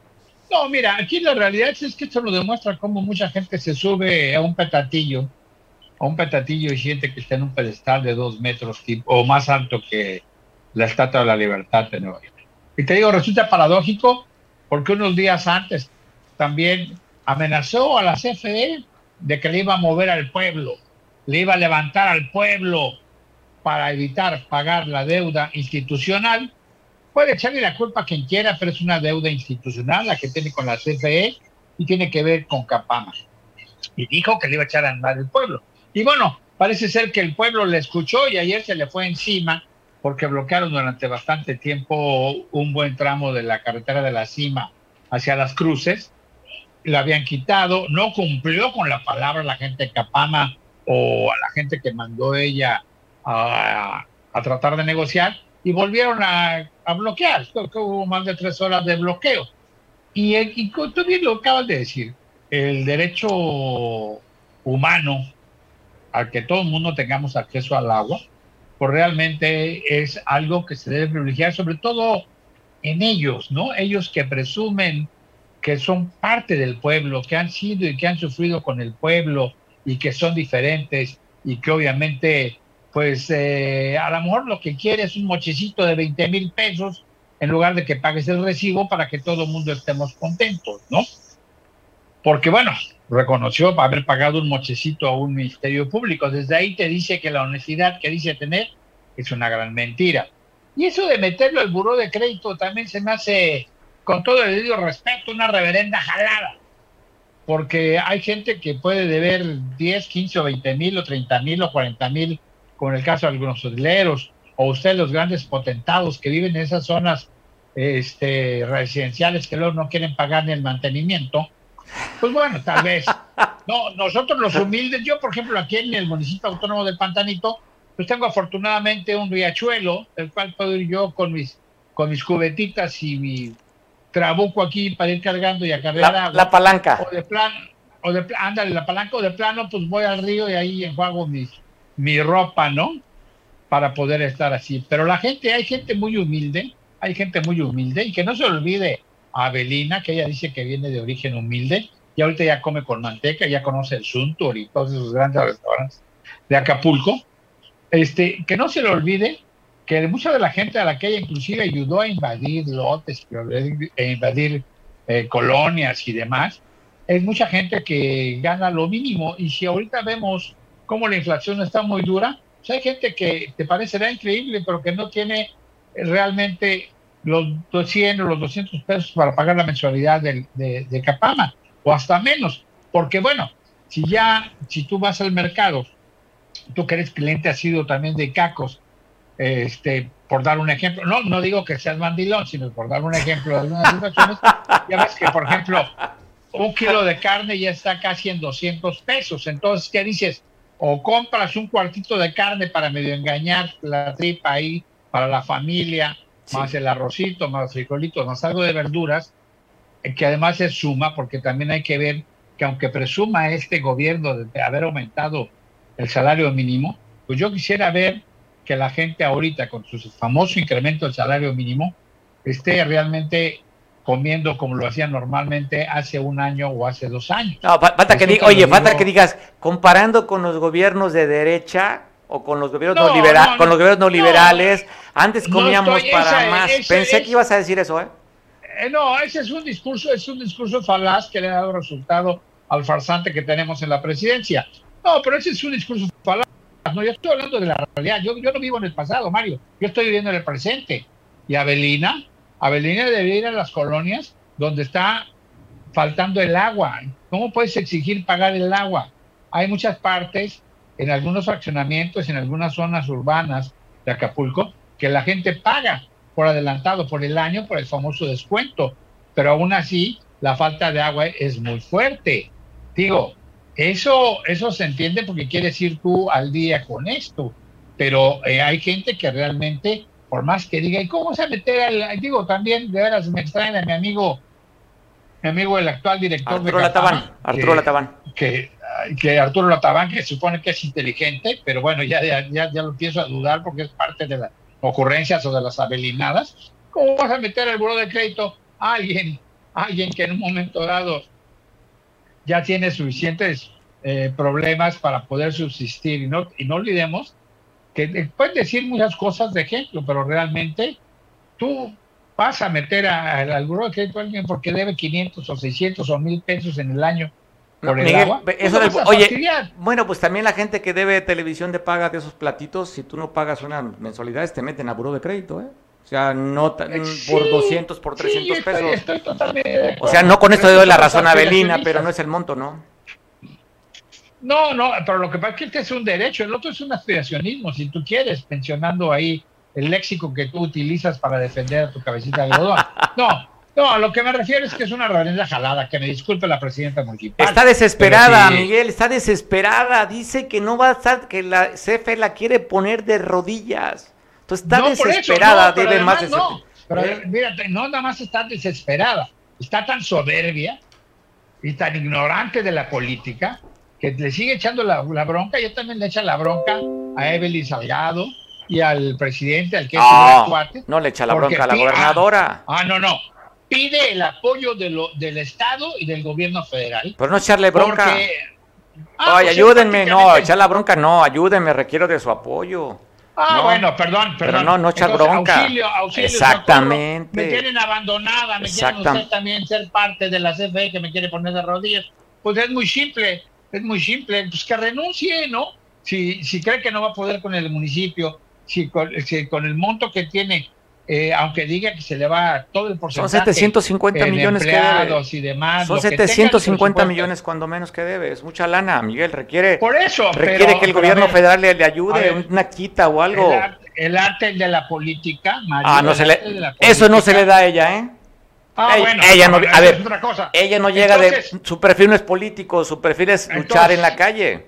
No, mira, aquí la realidad es que esto lo demuestra cómo mucha gente se sube a un petatillo, a un petatillo y siente que está en un pedestal de dos metros o más alto que la Estatua de la Libertad de Nueva York. Y te digo, resulta paradójico porque unos días antes también amenazó a la CFE de que le iba a mover al pueblo, le iba a levantar al pueblo para evitar pagar la deuda institucional, puede echarle la culpa a quien quiera, pero es una deuda institucional la que tiene con la CFE y tiene que ver con Capama. Y dijo que le iba a echar a andar el pueblo. Y bueno, parece ser que el pueblo le escuchó y ayer se le fue encima porque bloquearon durante bastante tiempo un buen tramo de la carretera de la cima hacia las cruces la habían quitado, no cumplió con la palabra la gente de Capama o a la gente que mandó ella a, tratar de negociar y volvieron a, bloquear. Creo que hubo más de tres horas de bloqueo. Y, y tú bien lo acabas de decir, el derecho humano al que todo el mundo tengamos acceso al agua, pues realmente es algo que se debe privilegiar, sobre todo en ellos, ¿no? Ellos que presumen que son parte del pueblo, que han sido y que han sufrido con el pueblo y que son diferentes y que obviamente, pues eh, a lo mejor lo que quiere es un mochecito de 20 mil pesos en lugar de que pagues el recibo para que todo el mundo estemos contentos, ¿no? Porque bueno, reconoció haber pagado un mochecito a un ministerio público. Desde ahí te dice que la honestidad que dice tener es una gran mentira. Y eso de meterlo al buró de crédito también se me hace con todo el debido respeto, una reverenda jalada. Porque hay gente que puede deber 10, 15 o 20 mil o 30 mil o 40 mil, con el caso de algunos hoteleros, o ustedes los grandes potentados que viven en esas zonas este, residenciales que luego no quieren pagar ni el mantenimiento. Pues bueno, tal vez. No, nosotros los humildes, yo por ejemplo aquí en el municipio autónomo del Pantanito, pues tengo afortunadamente un riachuelo, el cual puedo ir yo con mis, con mis cubetitas y mi trabuco aquí para ir cargando y acarrear la, agua. La palanca. O de plan, o de ándale, la palanca o de plano, pues voy al río y ahí enjuago mi, mi ropa, ¿no? Para poder estar así. Pero la gente, hay gente muy humilde, hay gente muy humilde y que no se olvide a Abelina, que ella dice que viene de origen humilde y ahorita ya come con manteca, ya conoce el Suntour y todos esos grandes restaurantes de Acapulco. Este, que no se le olvide que mucha de la gente a la que ella inclusive ayudó a invadir lotes, a invadir eh, colonias y demás, es mucha gente que gana lo mínimo. Y si ahorita vemos cómo la inflación está muy dura, hay gente que te parecerá increíble, pero que no tiene realmente los 200 o los 200 pesos para pagar la mensualidad de, de, Capama, o hasta menos. Porque bueno, si ya, si tú vas al mercado, tú que eres cliente ha sido también de Cacos, este, por dar un ejemplo, no, no digo que seas mandilón, sino por dar un ejemplo de algunas situaciones, ya ves que, por ejemplo, un kilo de carne ya está casi en 200 pesos, entonces, ¿qué dices? O compras un cuartito de carne para medio engañar la tripa ahí para la familia, más el arrocito, más frijolitos, más algo de verduras, eh, que además es suma, porque también hay que ver que aunque presuma este gobierno de haber aumentado el salario mínimo, pues yo quisiera ver que la gente ahorita con su famoso incremento del salario mínimo esté realmente comiendo como lo hacían normalmente hace un año o hace dos años. No, falta que oye, falta que digas, comparando con los gobiernos de derecha, o con los gobiernos no, liberales, con los gobiernos no liberales. Antes comíamos para más. Pensé que ibas a decir eso, ¿eh? ¿eh? No, ese es un discurso, es un discurso falaz que le ha dado resultado al farsante que tenemos en la presidencia. No, pero ese es un discurso falaz. No, yo estoy hablando de la realidad. Yo, yo no vivo en el pasado, Mario. Yo estoy viviendo en el presente. Y Abelina, Abelina debe ir a las colonias donde está faltando el agua. ¿Cómo puedes exigir pagar el agua? Hay muchas partes, en algunos fraccionamientos, en algunas zonas urbanas de Acapulco, que la gente paga por adelantado por el año por el famoso descuento, pero aún así la falta de agua es muy fuerte. Digo, eso, eso se entiende porque quieres ir tú al día con esto, pero eh, hay gente que realmente, por más que diga, ¿y cómo se meter al.? Digo, también de veras me extraña a mi amigo, mi amigo, el actual director Arturo de Latabán, Arturo Latabán. Que, que Arturo Latabán, que supone que es inteligente, pero bueno, ya, ya, ya, lo empiezo a dudar porque es parte de las ocurrencias o de las abelinadas. ¿Cómo vas a meter al buro de crédito a alguien, alguien que en un momento dado ya tiene suficientes eh, problemas para poder subsistir? Y no, y no olvidemos que puedes decir muchas cosas de ejemplo, pero realmente tú vas a meter al buro de crédito a alguien porque debe 500 o 600 o 1000 pesos en el año oye, bueno, pues también la gente que debe televisión de paga de esos platitos, si tú no pagas una mensualidad, te meten a buró de crédito, ¿eh? O sea, no eh, por 200, por 300 pesos. o sea, no con esto le doy la razón a Belina, pero no es el monto, ¿no? No, no, pero lo que pasa es que este es un derecho, el otro es un aspiracionismo, si tú quieres, mencionando ahí el léxico que tú utilizas para defender a tu cabecita de algodón. No, no, a lo que me refiero es que es una reverenda jalada, que me disculpe la presidenta municipal. Está desesperada, Miguel, está desesperada. Dice que no va a estar, que la CFE la quiere poner de rodillas. Entonces está desesperada, debe más No, pero ¿Eh? mírate, no nada más está desesperada, está tan soberbia y tan ignorante de la política que le sigue echando la, bronca. Yo también le echa la bronca a Evelyn Salgado y al presidente, al que es ah, No le echa la bronca a la gobernadora. ah, no, no pide el apoyo de lo, del Estado y del gobierno federal. Pero no echarle bronca. Ah, Ay, pues ayúdenme, no, echar la bronca no, ayúdenme, requiero de su apoyo. Ah, bueno, perdón, perdón. Pero no, no echar bronca. Auxilio, auxilio, Exactamente. me tienen abandonada, me quieren usted también ser parte de la CFE que me quiere poner de rodillas. Pues es muy simple, es muy simple, pues que renuncie, ¿no? Si, si cree que no va a poder con el municipio, si si con el monto que tiene eh, aunque diga que se le va todo el porcentaje. Son 750 millones que debe. Y demás, Son 750 millones cuando menos que debe. Es mucha lana, Miguel. Requiere, Por eso, requiere que el gobierno federal le, ayude, una quita o algo. El arte, de la política, ah, no se le, eso no se le da a ella, ¿eh? Ah, ella, bueno, ella no, a ver, ella no llega de, su perfil no es político, su perfil es luchar en la calle.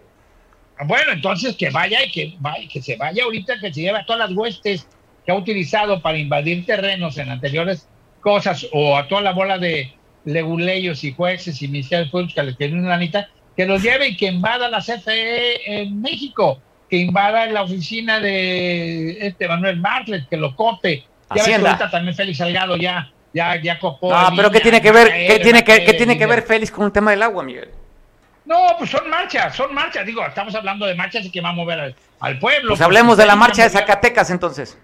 Bueno, entonces que vaya y que, vaya, que se vaya ahorita, que se lleve a todas las huestes que ha utilizado para invadir terrenos en anteriores cosas o a toda la bola de leguleyos y jueces y ministerios públicos que les tienen una anita, que los lleve y que invada la CFE en México, que invada la oficina de este Manuel Martlet, que lo cope. Ya ahorita también Félix Salgado ya, ya, ya copó. No, pero ¿qué tiene que ver, ¿qué tiene que, ¿qué tiene que ver Félix con el tema del agua, Miguel? No, pues son marchas, son marchas. Digo, estamos hablando de marchas y que va a mover al, al pueblo. Pues hablemos de la marcha de Zacatecas entonces.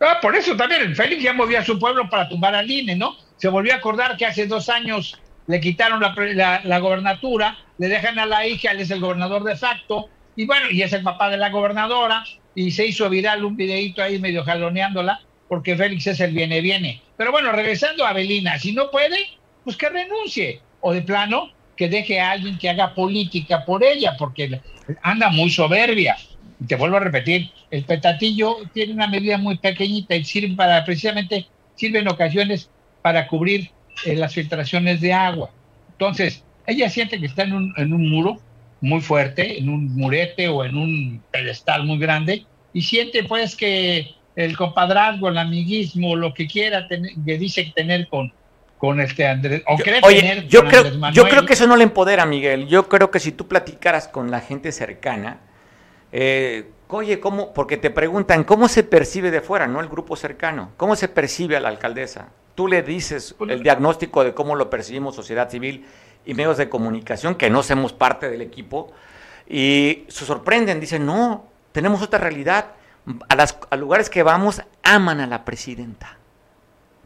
Ah, por eso también el Félix ya movía a su pueblo para tumbar al INE, ¿no? Se volvió a acordar que hace dos años le quitaron la, la, gobernatura, le dejan a la hija, él es el gobernador de facto, y bueno, y es el papá de la gobernadora, y se hizo viral un videito ahí medio jaloneándola, porque Félix es el viene, viene. Pero bueno, regresando a Belina, si no puede, pues que renuncie, o de plano, que deje a alguien que haga política por ella, porque anda muy soberbia te vuelvo a repetir, el petatillo tiene una medida muy pequeñita y sirve para, precisamente, sirve en ocasiones para cubrir eh, las filtraciones de agua. Entonces, ella siente que está en un, en un muro muy fuerte, en un murete o en un pedestal muy grande, y siente pues que el compadrazgo, el amiguismo, lo que quiera tener, que dice tener con, con este Andrés, o cree tener yo creo, yo creo que eso no le empodera, Miguel. Yo creo que si tú platicaras con la gente cercana, eh, oye, ¿cómo? Porque te preguntan, ¿cómo se percibe de fuera, no el grupo cercano? ¿Cómo se percibe a la alcaldesa? Tú le dices pues el diagnóstico de cómo lo percibimos sociedad civil y medios de comunicación, que no somos parte del equipo, y se sorprenden, dicen, no, tenemos otra realidad. A, las, a lugares que vamos, aman a la presidenta.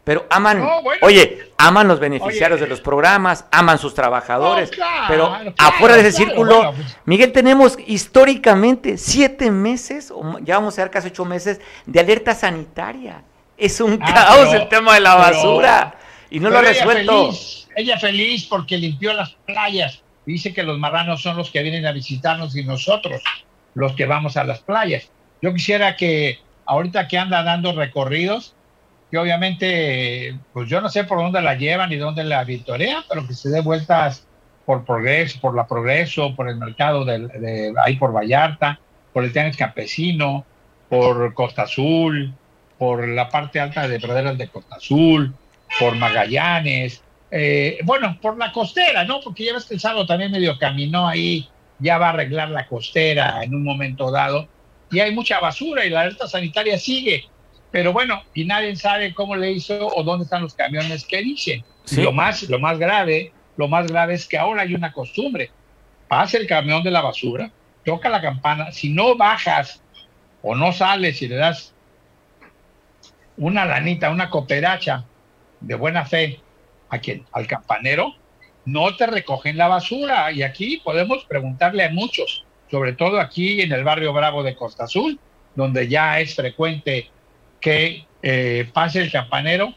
Pero aman, oye, aman los beneficiarios de los programas, aman sus trabajadores, pero afuera de ese círculo, pues. Miguel, tenemos históricamente siete meses, o ya vamos a dar casi ocho meses, de alerta sanitaria. Es un ah, caos el tema de la basura y no lo ha resuelto. ella feliz porque limpió las playas. Dice que los marranos son los que vienen a visitarnos y nosotros los que vamos a las playas. Yo quisiera que ahorita que anda dando recorridos, que obviamente, pues yo no sé por dónde la llevan y dónde la victorean, pero que se dé vueltas por progreso, por la progreso, por el mercado de, ahí por Vallarta, por el tenis campesino, por Costa Azul, por la parte alta de praderas de Costa Azul, por Magallanes, eh, bueno, por la costera, ¿no? Porque ya ves que el sábado también medio caminó ahí, ya va a arreglar la costera en un momento dado, y hay mucha basura y la alerta sanitaria sigue. Pero bueno, y nadie sabe cómo le hizo o dónde están los camiones que dicen. Lo, más, lo más grave, lo más grave es que ahora hay una costumbre. Pasa el camión de la basura, toca la campana, si no bajas o no sales y le das una lanita, una cooperacha de buena fe a quien, al campanero, no te recogen la basura. Y aquí podemos preguntarle a muchos, sobre todo aquí en el barrio Bravo de Costa Azul, donde ya es frecuente que eh, pase el campanero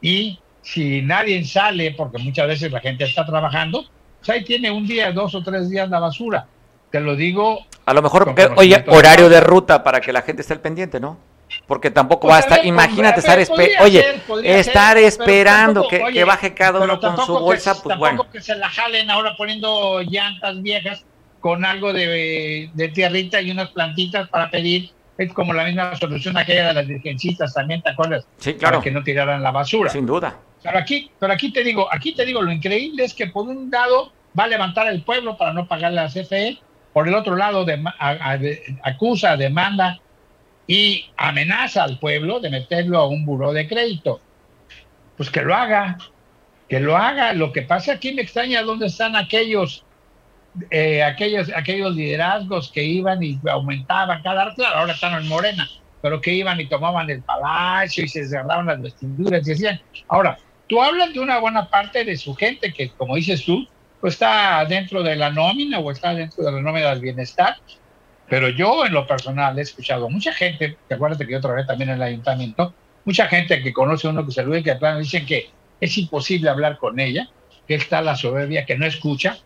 y si nadie sale, porque muchas veces la gente está trabajando, pues ahí tiene un día, dos o tres días la basura. Te lo digo. A lo mejor, oye, horario de ruta para que la gente esté al pendiente, ¿no? Porque tampoco va a estar, imagínate estar, oye, estar esperando que, baje cada uno con su bolsa, pues tampoco bueno. que se la jalen ahora poniendo llantas viejas con algo de, de tierrita y unas plantitas para pedir es como la misma solución aquella de las virgencitas también, ¿te acuerdas? Sí, claro. Para que no tiraran la basura. Sin duda. Pero aquí, pero aquí te digo, aquí te digo, lo increíble es que por un lado va a levantar el pueblo para no pagar la CFE, por el otro lado acusa, demanda y amenaza al pueblo de meterlo a un buró de crédito. Pues que lo haga, que lo haga. Lo que pasa aquí me extraña dónde están aquellos eh, aquellos, aquellos liderazgos que iban y aumentaban cada claro, ahora están en Morena, pero que iban y tomaban el palacio y se cerraban las vestiduras y decían, ahora, tú hablas de una buena parte de su gente que, como dices tú, pues está dentro de la nómina o está dentro de la nómina del bienestar, pero yo en lo personal he escuchado mucha gente, te acuerdas que yo trabajé también en el ayuntamiento, mucha gente que conoce a uno que se lo que plano dicen que es imposible hablar con ella, que está la soberbia, que no escucha,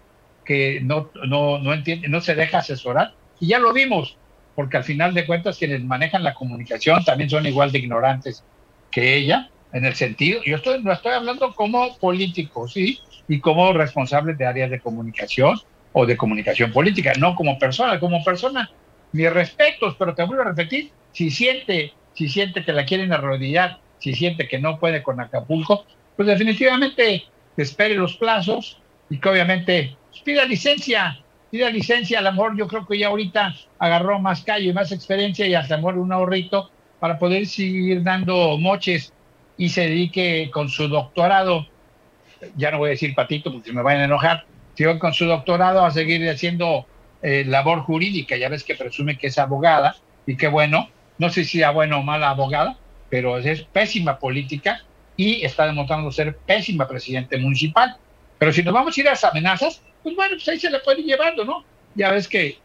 que no, no, no entiende, no se deja asesorar. Y ya lo vimos, porque al final de cuentas quienes manejan la comunicación también son igual de ignorantes que ella, en el sentido, yo estoy, no estoy hablando como político, sí, y como responsable de áreas de comunicación o de comunicación política, no como persona, como persona, mis respetos, pero te vuelvo a repetir, si siente, si siente que la quieren arrodillar, si siente que no puede con Acapulco, pues definitivamente espere los plazos y que obviamente pida licencia, pida licencia, a lo mejor yo creo que ya ahorita agarró más callo y más experiencia y hasta mejor un ahorrito para poder seguir dando moches y se dedique con su doctorado, ya no voy a decir patito porque me vayan a enojar, sino con su doctorado a seguir haciendo eh, labor jurídica, ya ves que presume que es abogada y que bueno, no sé si sea buena o mala abogada, pero es pésima política y está demostrando ser pésima presidente municipal. Pero si nos vamos a ir a las amenazas, pues bueno, pues ahí se la puede ir llevando, ¿no? Ya ves que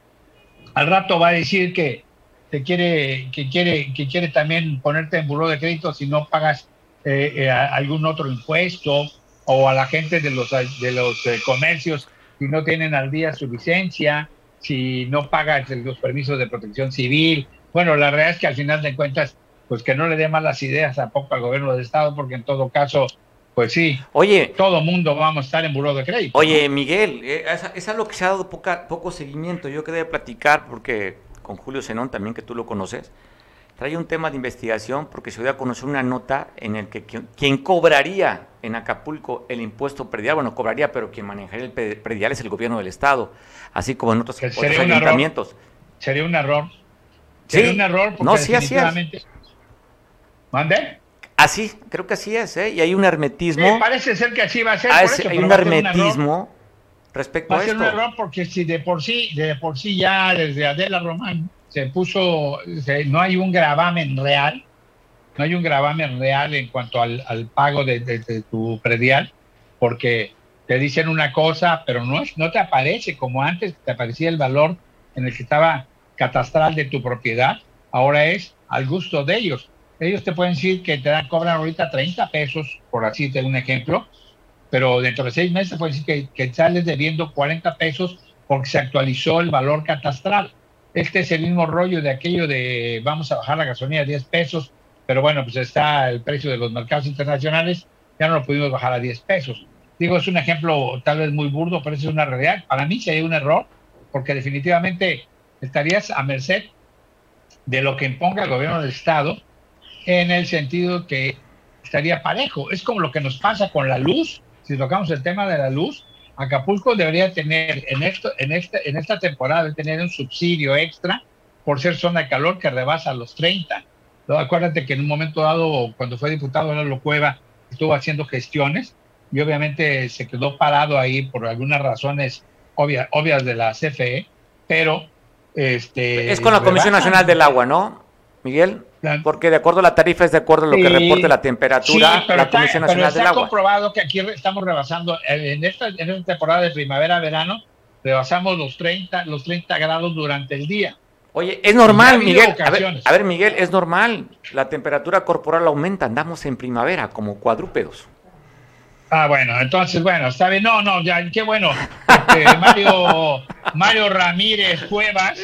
al rato va a decir que te quiere, que quiere, que quiere también ponerte en buró de crédito si no pagas eh, eh, algún otro impuesto o a la gente de los de los eh, comercios si no tienen al día su licencia, si no pagas los permisos de protección civil. Bueno, la realidad es que al final de cuentas, pues que no le dé malas ideas tampoco al gobierno del estado, porque en todo caso pues sí. Oye. Todo mundo vamos a estar en buró de crédito. Oye, Miguel, eh, es, algo que se ha dado poca, poco seguimiento. Yo quería platicar porque con Julio Zenón, también que tú lo conoces, trae un tema de investigación porque se dio a conocer una nota en el que quien, cobraría en Acapulco el impuesto predial, bueno, cobraría, pero quien manejaría el predial es el gobierno del Estado, así como en otros, ayuntamientos. sería un error. Sería un error porque no, sí, definitivamente... ¿Mande? Así, creo que así es, ¿eh? Y hay un hermetismo. parece ser que así va a ser. Ah, hay un hermetismo respecto a esto. Va a ser un error porque si de por sí, de por sí ya desde Adela Román se puso, no hay un gravamen real, no hay un gravamen real en cuanto al, pago de, tu predial, porque te dicen una cosa, pero no, no te aparece como antes, te aparecía el valor en el que estaba catastral de tu propiedad, ahora es al gusto de ellos. Ellos te pueden decir que te dan, cobran ahorita 30 pesos, por así de un ejemplo, pero dentro de seis meses pueden decir que, que sales debiendo 40 pesos porque se actualizó el valor catastral. Este es el mismo rollo de aquello de vamos a bajar la gasolina a 10 pesos, pero bueno, pues está el precio de los mercados internacionales, ya no lo pudimos bajar a 10 pesos. Digo, es un ejemplo tal vez muy burdo, pero es una realidad. Para mí sería un error, porque definitivamente estarías a merced de lo que imponga el gobierno del Estado, en el sentido que estaría parejo. Es como lo que nos pasa con la luz. Si tocamos el tema de la luz, Acapulco debería tener en, esto, en, esta, en esta temporada, tener un subsidio extra por ser zona de calor que rebasa los 30. acuérdate que en un momento dado, cuando fue diputado Lalo Cueva, estuvo haciendo gestiones y obviamente se quedó parado ahí por algunas razones obvias, obvias de la CFE, pero... Este, es con la Comisión Nacional del Agua, ¿no, Miguel? Porque de acuerdo a la tarifa es de acuerdo a lo que reporte la temperatura, la Comisión Nacional del Agua. comprobado que aquí estamos rebasando, en esta, en esta temporada de primavera-verano, rebasamos los 30, los 30 grados durante el día. Oye, es normal, Miguel. A ver, Miguel, es normal. La temperatura corporal aumenta, andamos en primavera como cuadrúpedos. Ah, bueno, entonces, bueno, está bien. No, no, ya, qué bueno. Este, Mario, Mario Ramírez Cuevas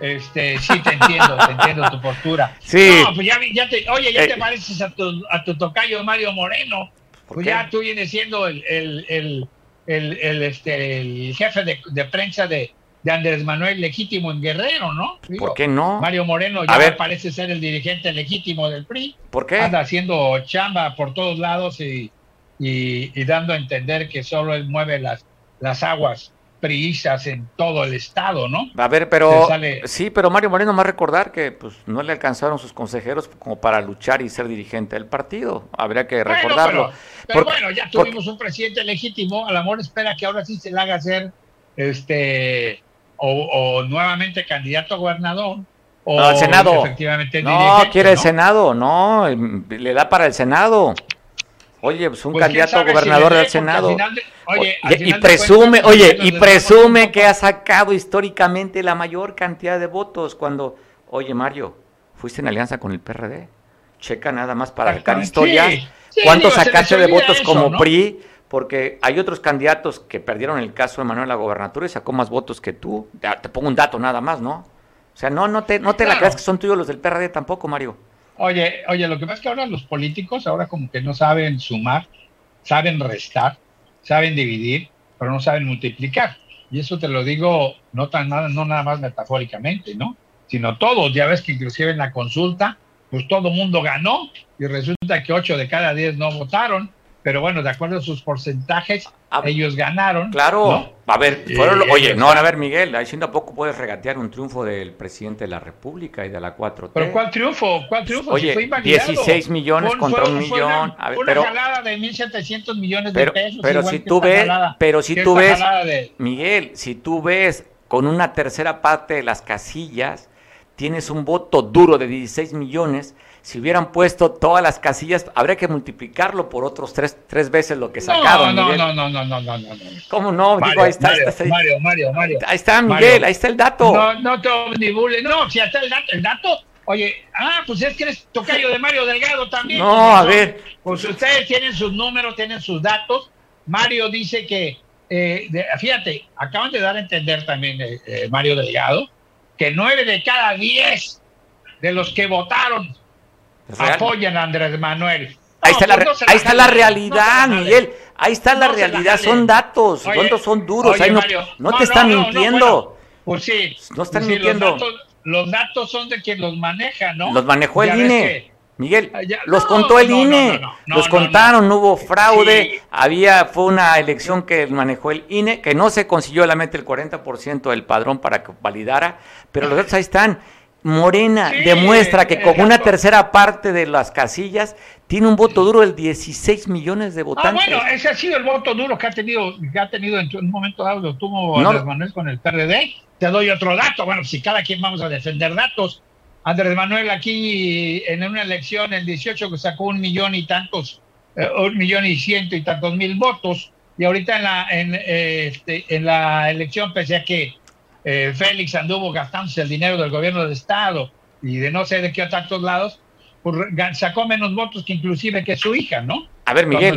este, sí, te entiendo, te entiendo tu postura. Sí. No, pues ya, ya te, oye, ya te eh, pareces a tu, a tu tocayo Mario Moreno. Pues ya tú vienes siendo el, el, el, el, este, el jefe de, de prensa de, de, Andrés Manuel legítimo en Guerrero, ¿no? ¿Por qué no? Mario Moreno ya parece ser el dirigente legítimo del PRI. ¿Por qué? Anda haciendo chamba por todos lados y, y, y dando a entender que solo él mueve las, las aguas priistas en todo el estado, ¿no? A ver, pero sí, pero Mario Moreno a recordar que pues no le alcanzaron sus consejeros como para luchar y ser dirigente del partido. Habría que recordarlo. pero, bueno, ya tuvimos un presidente legítimo, al amor espera que ahora sí se le haga ser este o, nuevamente candidato a gobernador o al Senado. Efectivamente no, quiere el Senado, no, le da para el Senado. Oye, pues un pues, candidato a gobernador del Senado. oye, y presume, oye, y presume que ha sacado históricamente la mayor cantidad de votos cuando, oye Mario, fuiste en alianza con el PRD. Checa nada más para sacar historia. ¿Cuánto sacaste de votos como PRI? Porque hay otros candidatos que perdieron el caso de Manuel la gobernatura y sacó más votos que tú. Te pongo un dato nada más, ¿no? O sea, no, no te, no te la creas que son tuyos los del PRD tampoco, Mario. Oye, oye, lo que pasa es que ahora los políticos ahora como que no saben sumar, saben restar, saben dividir, pero no saben multiplicar. Y eso te lo digo no tan nada, no nada más metafóricamente, ¿no? Sino todos, ya ves que inclusive en la consulta, pues todo mundo ganó y resulta que ocho de cada diez no votaron pero bueno, de acuerdo a sus porcentajes, ah, ellos ganaron. Claro, a ver, fueron, oye, no, a ver, Miguel, ahí siendo poco puedes regatear un triunfo del presidente de la República y de la 4T. Pero ¿cuál triunfo? ¿Cuál triunfo? Oye, 16 millones contra un millón. Una, a ver, una pero, jalada de 1.700 millones de pesos. Pero si tú ves, pero si tú ves, Miguel, si tú ves con una tercera parte de las casillas, tienes un voto duro de 16 millones si hubieran puesto todas las casillas, habría que multiplicarlo por otros tres, tres veces lo que sacaron. No, no, no, no, no, no, no, ¿Cómo no? Mario, ahí está, Mario, Mario, Mario, Ahí está, Miguel, ahí está el dato. No, no te omnibule. No, si está el dato, el dato. Oye, ah, pues es que eres tocayo de Mario Delgado también. No, a ver. Pues ustedes tienen sus números, tienen sus datos. Mario dice que, eh, fíjate, acaban de dar a entender también eh, eh, Mario Delgado que nueve de cada diez de los que votaron apoyan a Andrés Manuel. ahí está, la, ahí está la realidad, Miguel. Ahí está la realidad. son datos. son duros. no, te están mintiendo. Pues sí. No están mintiendo. Los datos, son de quien los maneja, ¿no? Los manejó el INE. Miguel, ah, los contó el INE, los contaron, no, hubo fraude, había, fue una elección que manejó el INE, que no se consiguió solamente el 40% del padrón para que validara, pero los datos ahí están. Morena demuestra que con una tercera parte de las casillas tiene un voto duro de 16 millones de votantes. Ah, bueno, ese ha sido el voto duro que ha tenido, que ha tenido en un momento dado, lo tuvo Andrés Manuel con el PRD. Te doy otro dato, bueno, si cada quien vamos a defender datos. Andrés Manuel aquí en una elección, el 18, que sacó un millón y tantos, eh, un millón y ciento y tantos mil votos, y ahorita en la, en, eh, este, en la elección, pese a que eh, Félix anduvo gastándose el dinero del gobierno del Estado y de no sé de qué tantos lados, pues, sacó menos votos que inclusive que su hija, ¿no? A ver, Miguel,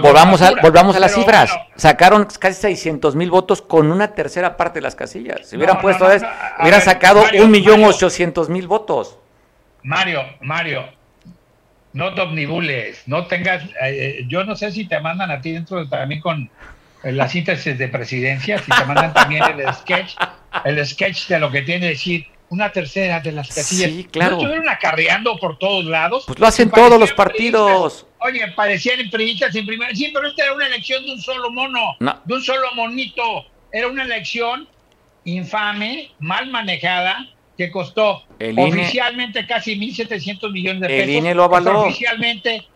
volvamos, a, volvamos a las cifras. Sacaron casi 600 mil votos con una tercera parte de las casillas. Si hubieran puesto eso, hubieran sacado un millón ochocientos mil votos. Mario, Mario, no te omnibules, no tengas, eh, yo no sé si te mandan a ti dentro también con la síntesis de presidencia, si te mandan también el sketch, el sketch de lo que tiene que decir una tercera de las casillas. Sí, claro. ¿No estuvieron acarreando por todos lados? Pues lo hacen todos los partidos. Oye, parecían en sin primera. Sí, pero esta era una elección de un solo mono, de un solo monito. Era una elección infame, mal manejada, que costó oficialmente casi 1.700 millones de pesos. El INE lo avaló. Oficialmente,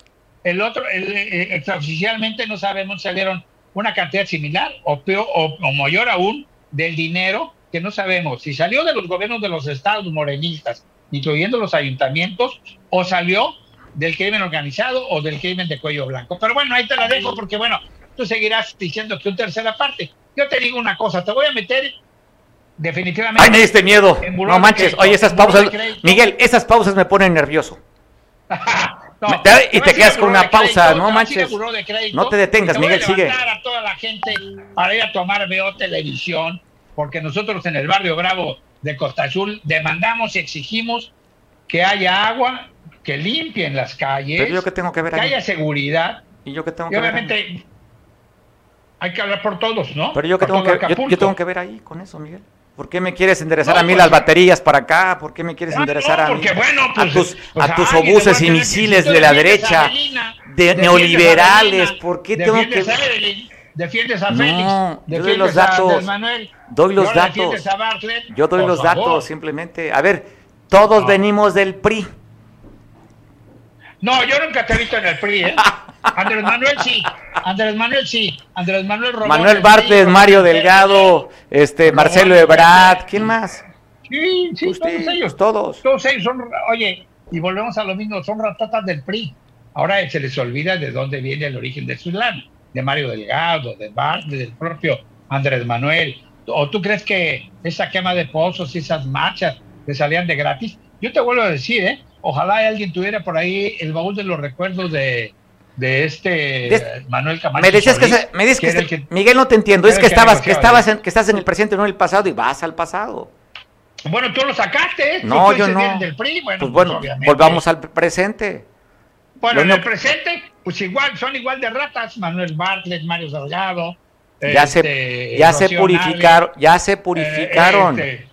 el otro, el, oficialmente no sabemos, salieron una cantidad similar o, peor, o, mayor aún del dinero que no sabemos si salió de los gobiernos de los estados morenistas, incluyendo los ayuntamientos, o salió del crimen organizado o del crimen de cuello blanco. Pero bueno, ahí te la dejo porque bueno, tú seguirás diciendo que un tercera parte. Yo te digo una cosa, te voy a meter definitivamente. Ay, me diste miedo. No manches, oye, esas pausas, Miguel, esas pausas me ponen nervioso. y te quedas con una pausa, no manches. no te detengas, Miguel, sigue. a toda la gente para ir a tomar Veo Televisión, porque nosotros en el barrio Bravo de Costa Azul demandamos y exigimos que haya agua, que limpien las calles, yo que, tengo que, ver haya seguridad. Y yo que tengo que obviamente hay que hablar por todos, ¿no? Pero yo que tengo que, yo tengo que ver ahí con eso, Miguel. ¿Por qué me quieres enderezar a mí las baterías para acá? ¿Por qué me quieres enderezar a mí? a tus, a tus obuses y misiles de la derecha, de neoliberales. ¿Por qué tengo que.? defiendes a Félix, no, yo doy los datos, doy los datos, yo doy los datos simplemente. A ver, todos venimos del PRI. No, yo nunca te he visto en el PRI, ¿eh? Andrés Manuel sí, Andrés Manuel sí, Andrés Manuel Román, Manuel Bartlett, Mario Delgado, este Marcelo Ebrard, ¿quién más? Sí, sí, todos ellos. Todos. Todos ellos son, oye, y volvemos a lo mismo, son ratatas del PRI. Ahora se les olvida de dónde viene el origen de su lana, de Mario Delgado, de Bartlett, del propio Andrés Manuel. ¿O tú crees que esa quema de pozos y esas marchas que salían de gratis? Yo te vuelvo a decir, ¿eh? Ojalá alguien tuviera por ahí el baúl de los recuerdos de, de este Manuel Camacho. Me decías que, me dices que, Miguel no te entiendo, es que estabas que estabas en, que estás en el presente no en el pasado y vas al pasado. Bueno, tú lo sacaste, ¿eh? No, yo no. Del PRI. Bueno, pues bueno, pues volvamos al presente. Bueno, en el presente, pues igual, son igual de ratas, Manuel Bartlett, Mario Salgado. Ya se, este, ya se purificaron, ya se purificaron. Este,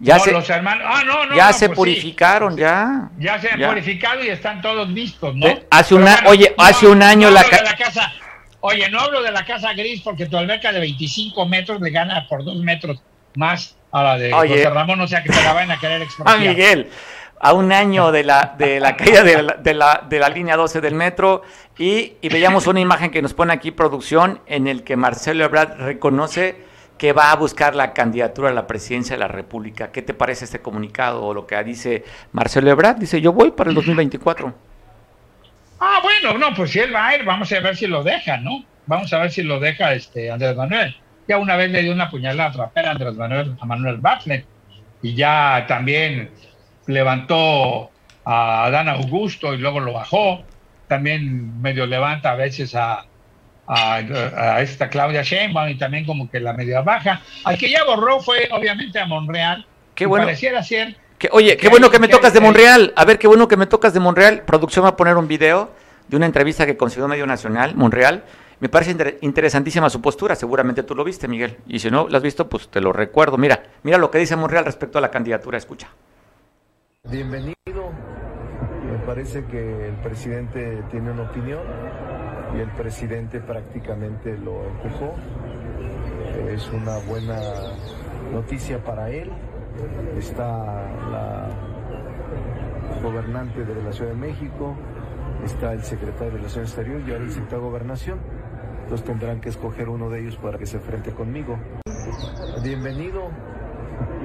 ya se, los hermanos. Ah, no, no, ya se pues purificaron, ya. Ya se han purificado y están todos listos, ¿no? Hace una, oye, hace un año la, casa. Oye, no hablo de la casa gris porque tu alberca de 25 metros le gana por dos metros más a la de oye. José Ramón, o sea que te la van a querer expropiar. Ah, Miguel, a un año de la, de la caída de la, de la, de la línea 12 del metro y, y veíamos una imagen que nos pone aquí producción en el que Marcelo Ebrard reconoce que va a buscar la candidatura a la presidencia de la República. ¿Qué te parece este comunicado o lo que dice Marcelo Ebrard? Dice, yo voy para el 2024. Ah, bueno, no, pues si él va a ir, vamos a ver si lo deja, ¿no? Vamos a ver si lo deja este Andrés Manuel. Ya una vez le dio una puñalada trapera a Andrés Manuel, a Manuel Bartlett, y ya también levantó a Adán Augusto y luego lo bajó. También medio levanta a veces a, a, esta Claudia Sheinbaum y también como que la media baja. Al que ya borró fue obviamente a Monreal. Qué bueno. Pareciera ser. Que, oye, qué bueno que me tocas de Monreal. A ver, qué bueno que me tocas de Monreal. Producción va a poner un video de una entrevista que consiguió Medio Nacional, Monreal. Me parece interesantísima su postura, seguramente tú lo viste, Miguel. Y si no lo has visto, pues te lo recuerdo. Mira, mira lo que dice Monreal respecto a la candidatura, escucha. Bienvenido. Me parece que el presidente tiene una opinión y el presidente prácticamente lo empujó. Es una buena noticia para él. está la gobernante de la Ciudad de México, está el secretario de Relaciones Exteriores y ahora el secretario de Gobernación. Entonces tendrán que escoger uno de ellos para que se enfrente conmigo. Bienvenido.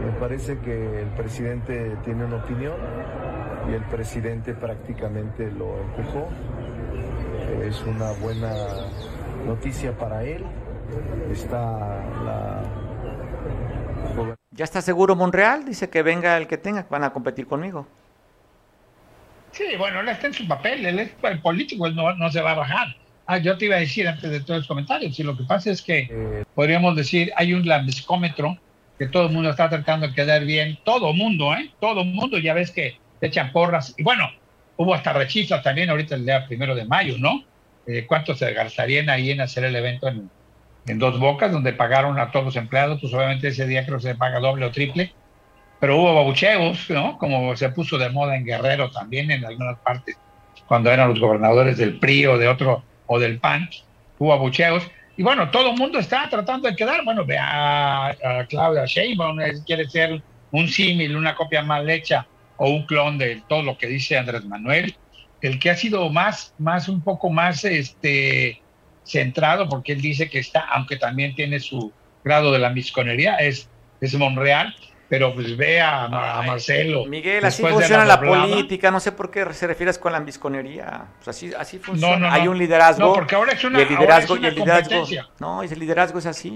Me parece que el presidente tiene una opinión y el presidente prácticamente lo empujó. Es una buena noticia para él. Está la... ¿Ya está seguro Monreal? Dice que venga el que tenga, van a competir conmigo. Sí, bueno, él está en su papel, él es el político, él no, no se va a bajar. Ah, yo te iba a decir antes de todos los comentarios, y lo que pasa es que eh, podríamos decir, hay un lambiscómetro que todo el mundo está tratando de quedar bien, todo el mundo, ¿eh? Todo el mundo, ya ves que echan porras, y bueno, hubo hasta rechiflas también ahorita el día primero de mayo, ¿no? Eh, ¿Cuánto se gastarían ahí en hacer el evento en, en Dos Bocas, donde pagaron a todos los empleados? Pues obviamente ese día creo que se paga doble o triple, pero hubo babucheos, ¿no? Como se puso de moda en Guerrero también, en algunas partes, cuando eran los gobernadores del PRI o de otro, o del PAN, hubo abucheos. Y bueno, todo el mundo está tratando de quedar. Bueno, ve a, Claudia Sheinbaum, quiere ser un símil, una copia mal hecha o un clon de todo lo que dice Andrés Manuel. El que ha sido más, más un poco más este, centrado, porque él dice que está, aunque también tiene su grado de la misconería, es, es Monreal pero pues ve a, Marcelo. Miguel, así funciona la, política, no sé por qué se refieres con la ambisconería. Pues así, así funciona. Hay un liderazgo. No, porque ahora es una, y el liderazgo, y el liderazgo No, y el liderazgo es así.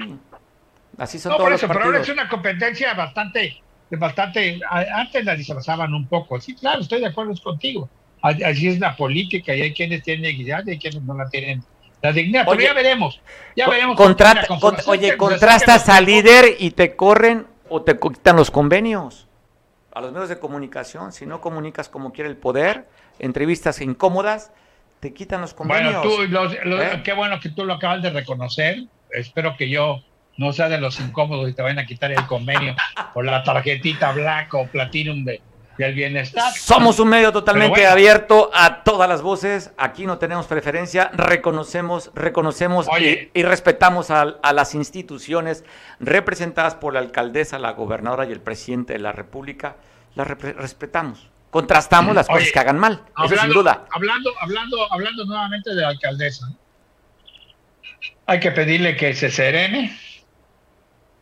Así son todos los partidos. Pero ahora es una competencia bastante, bastante. Antes la disfrazaban un poco. Sí, claro, estoy de acuerdo contigo. Así es la política y hay quienes tienen dignidad y hay quienes no la tienen la dignidad. pero ya veremos. Ya veremos. oye, contrastas al líder y te corren o te quitan los convenios a los medios de comunicación. Si no comunicas como quiere el poder, entrevistas incómodas, te quitan los convenios. Bueno, tú, ¿Eh? qué bueno que tú lo acabas de reconocer. Espero que yo no sea de los incómodos y te vayan a quitar el convenio por la tarjetita black o platinum de, bienestar. Somos un medio totalmente abierto a todas las voces. Aquí no tenemos preferencia. Reconocemos, reconocemos y, respetamos a, las instituciones representadas por la alcaldesa, la gobernadora y el presidente de la República. Las respetamos. Contrastamos las cosas que hagan mal. Hablando, eso sin duda. Hablando, hablando, hablando nuevamente de la alcaldesa. Hay que pedirle que se serene.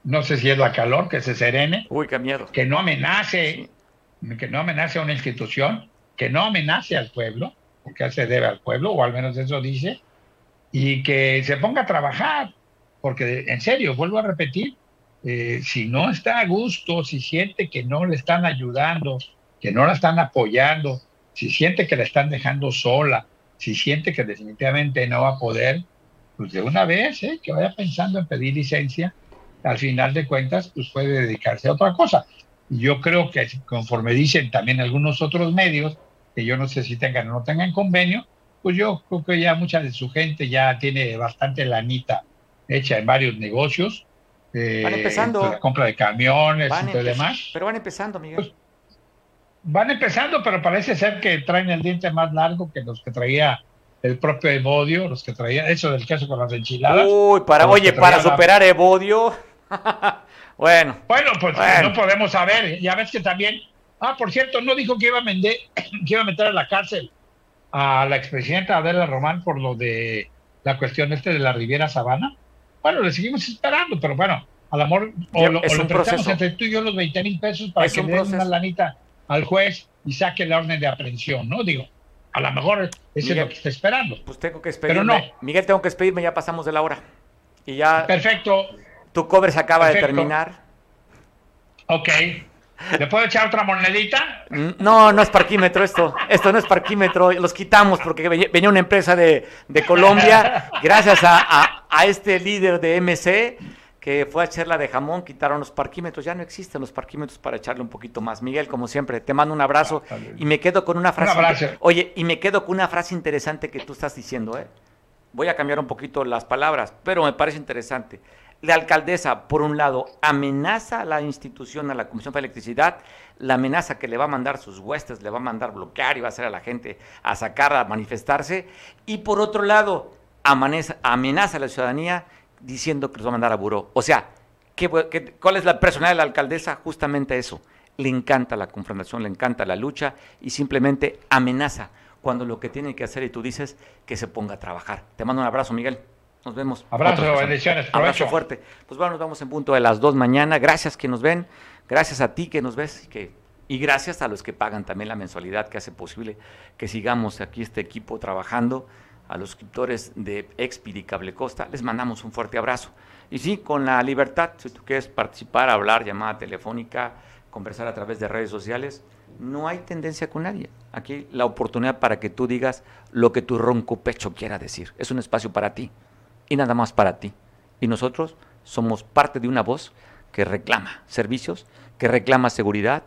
No sé si es la calor, que se serene. Uy, qué miedo. Que no amenace que no amenace a una institución, que no amenace al pueblo, porque se debe al pueblo, o al menos eso dice, y que se ponga a trabajar, porque en serio, vuelvo a repetir, eh, si no está a gusto, si siente que no le están ayudando, que no la están apoyando, si siente que la están dejando sola, si siente que definitivamente no va a poder, pues de una vez, eh, que vaya pensando en pedir licencia, al final de cuentas, pues puede dedicarse a otra cosa. Yo creo que conforme dicen también algunos otros medios, que yo no sé si tengan o no tengan convenio, pues yo creo que ya mucha de su gente ya tiene bastante lanita hecha en varios negocios. Eh, van empezando. La compra de camiones y todo demás. Pero van empezando, Miguel. Pues, van empezando, pero parece ser que traen el diente más largo que los que traía el propio Evodio, los que traía eso del queso con las enchiladas. Uy, para, oye, para superar Evodio. Bueno. Bueno, pues no podemos saber. Ya ves que también. Ah, por cierto, no dijo que iba a, vender, que iba a meter a la cárcel a la expresidenta Adela Román por lo de la cuestión este de la Riviera Sabana. Bueno, le seguimos esperando, pero bueno, al amor, o, lo, prestamos entre tú y yo los 20 mil pesos para que le den una lanita al juez y saque la orden de aprehensión, ¿no? Digo, a lo mejor eso es lo que está esperando. Pues tengo que despedirme. Pero no. Miguel, tengo que despedirme, ya pasamos de la hora. Y ya. Perfecto. Tu cover se acaba de terminar. Ok. ¿Le puedo echar otra monedita? Mm, no, no es parquímetro esto. Esto no es parquímetro. Los quitamos porque venía una empresa de, Colombia. Gracias a, este líder de MC que fue a echarla de jamón, quitaron los parquímetros. Ya no existen los parquímetros para echarle un poquito más. Miguel, como siempre, te mando un abrazo ah, y me quedo con una frase. Oye, y me quedo con una frase interesante que tú estás diciendo, ¿eh? Voy a cambiar un poquito las palabras, pero me parece interesante la alcaldesa, por un lado, amenaza a la institución, a la Comisión de Electricidad, la amenaza que le va a mandar sus huestes, le va a mandar bloquear y va a hacer a la gente a sacar, a manifestarse, y por otro lado, amenaza, amenaza a la ciudadanía diciendo que los va a mandar a buró. O sea, cuál es la personalidad de la alcaldesa? Justamente eso. Le encanta la confrontación, le encanta la lucha y simplemente amenaza cuando lo que tiene que hacer y tú dices que se ponga a trabajar. Te mando un abrazo, Miguel. Nos vemos. Abrazo, bendiciones. Abrazo fuerte. Pues bueno, nos vamos en punto de las dos mañana. Gracias que nos ven. Gracias a ti que nos ves y, que, y gracias a los que pagan también la mensualidad que hace posible que sigamos aquí este equipo trabajando. A los suscriptores de Expidi Cable Costa, les mandamos un fuerte abrazo. Y sí, con la libertad, si tú quieres participar, hablar, llamada telefónica, conversar a través de redes sociales, no hay tendencia con nadie. Aquí la oportunidad para que tú digas lo que tu ronco pecho quiera decir. Es un espacio para ti y nada más para ti. Y nosotros somos parte de una voz que reclama servicios, que reclama seguridad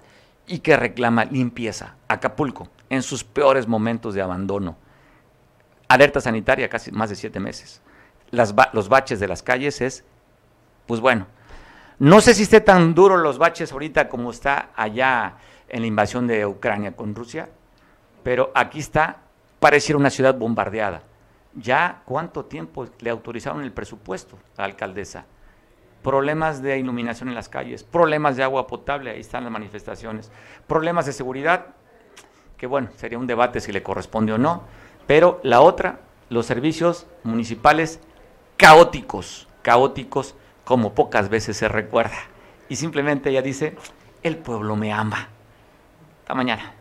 y que reclama limpieza. Acapulco, en sus peores momentos de abandono. Alerta sanitaria casi más de siete meses. Las los baches de las calles es, pues bueno, no sé si esté tan duro los baches ahorita como está allá en la invasión de Ucrania con Rusia, pero aquí está, pareciera una ciudad bombardeada ya cuánto tiempo le autorizaron el presupuesto a la alcaldesa. Problemas de iluminación en las calles, problemas de agua potable, ahí están las manifestaciones, problemas de seguridad, que bueno, sería un debate si le corresponde o no, pero la otra, los servicios municipales caóticos, caóticos como pocas veces se recuerda. Y simplemente ella dice, el pueblo me ama. Hasta mañana.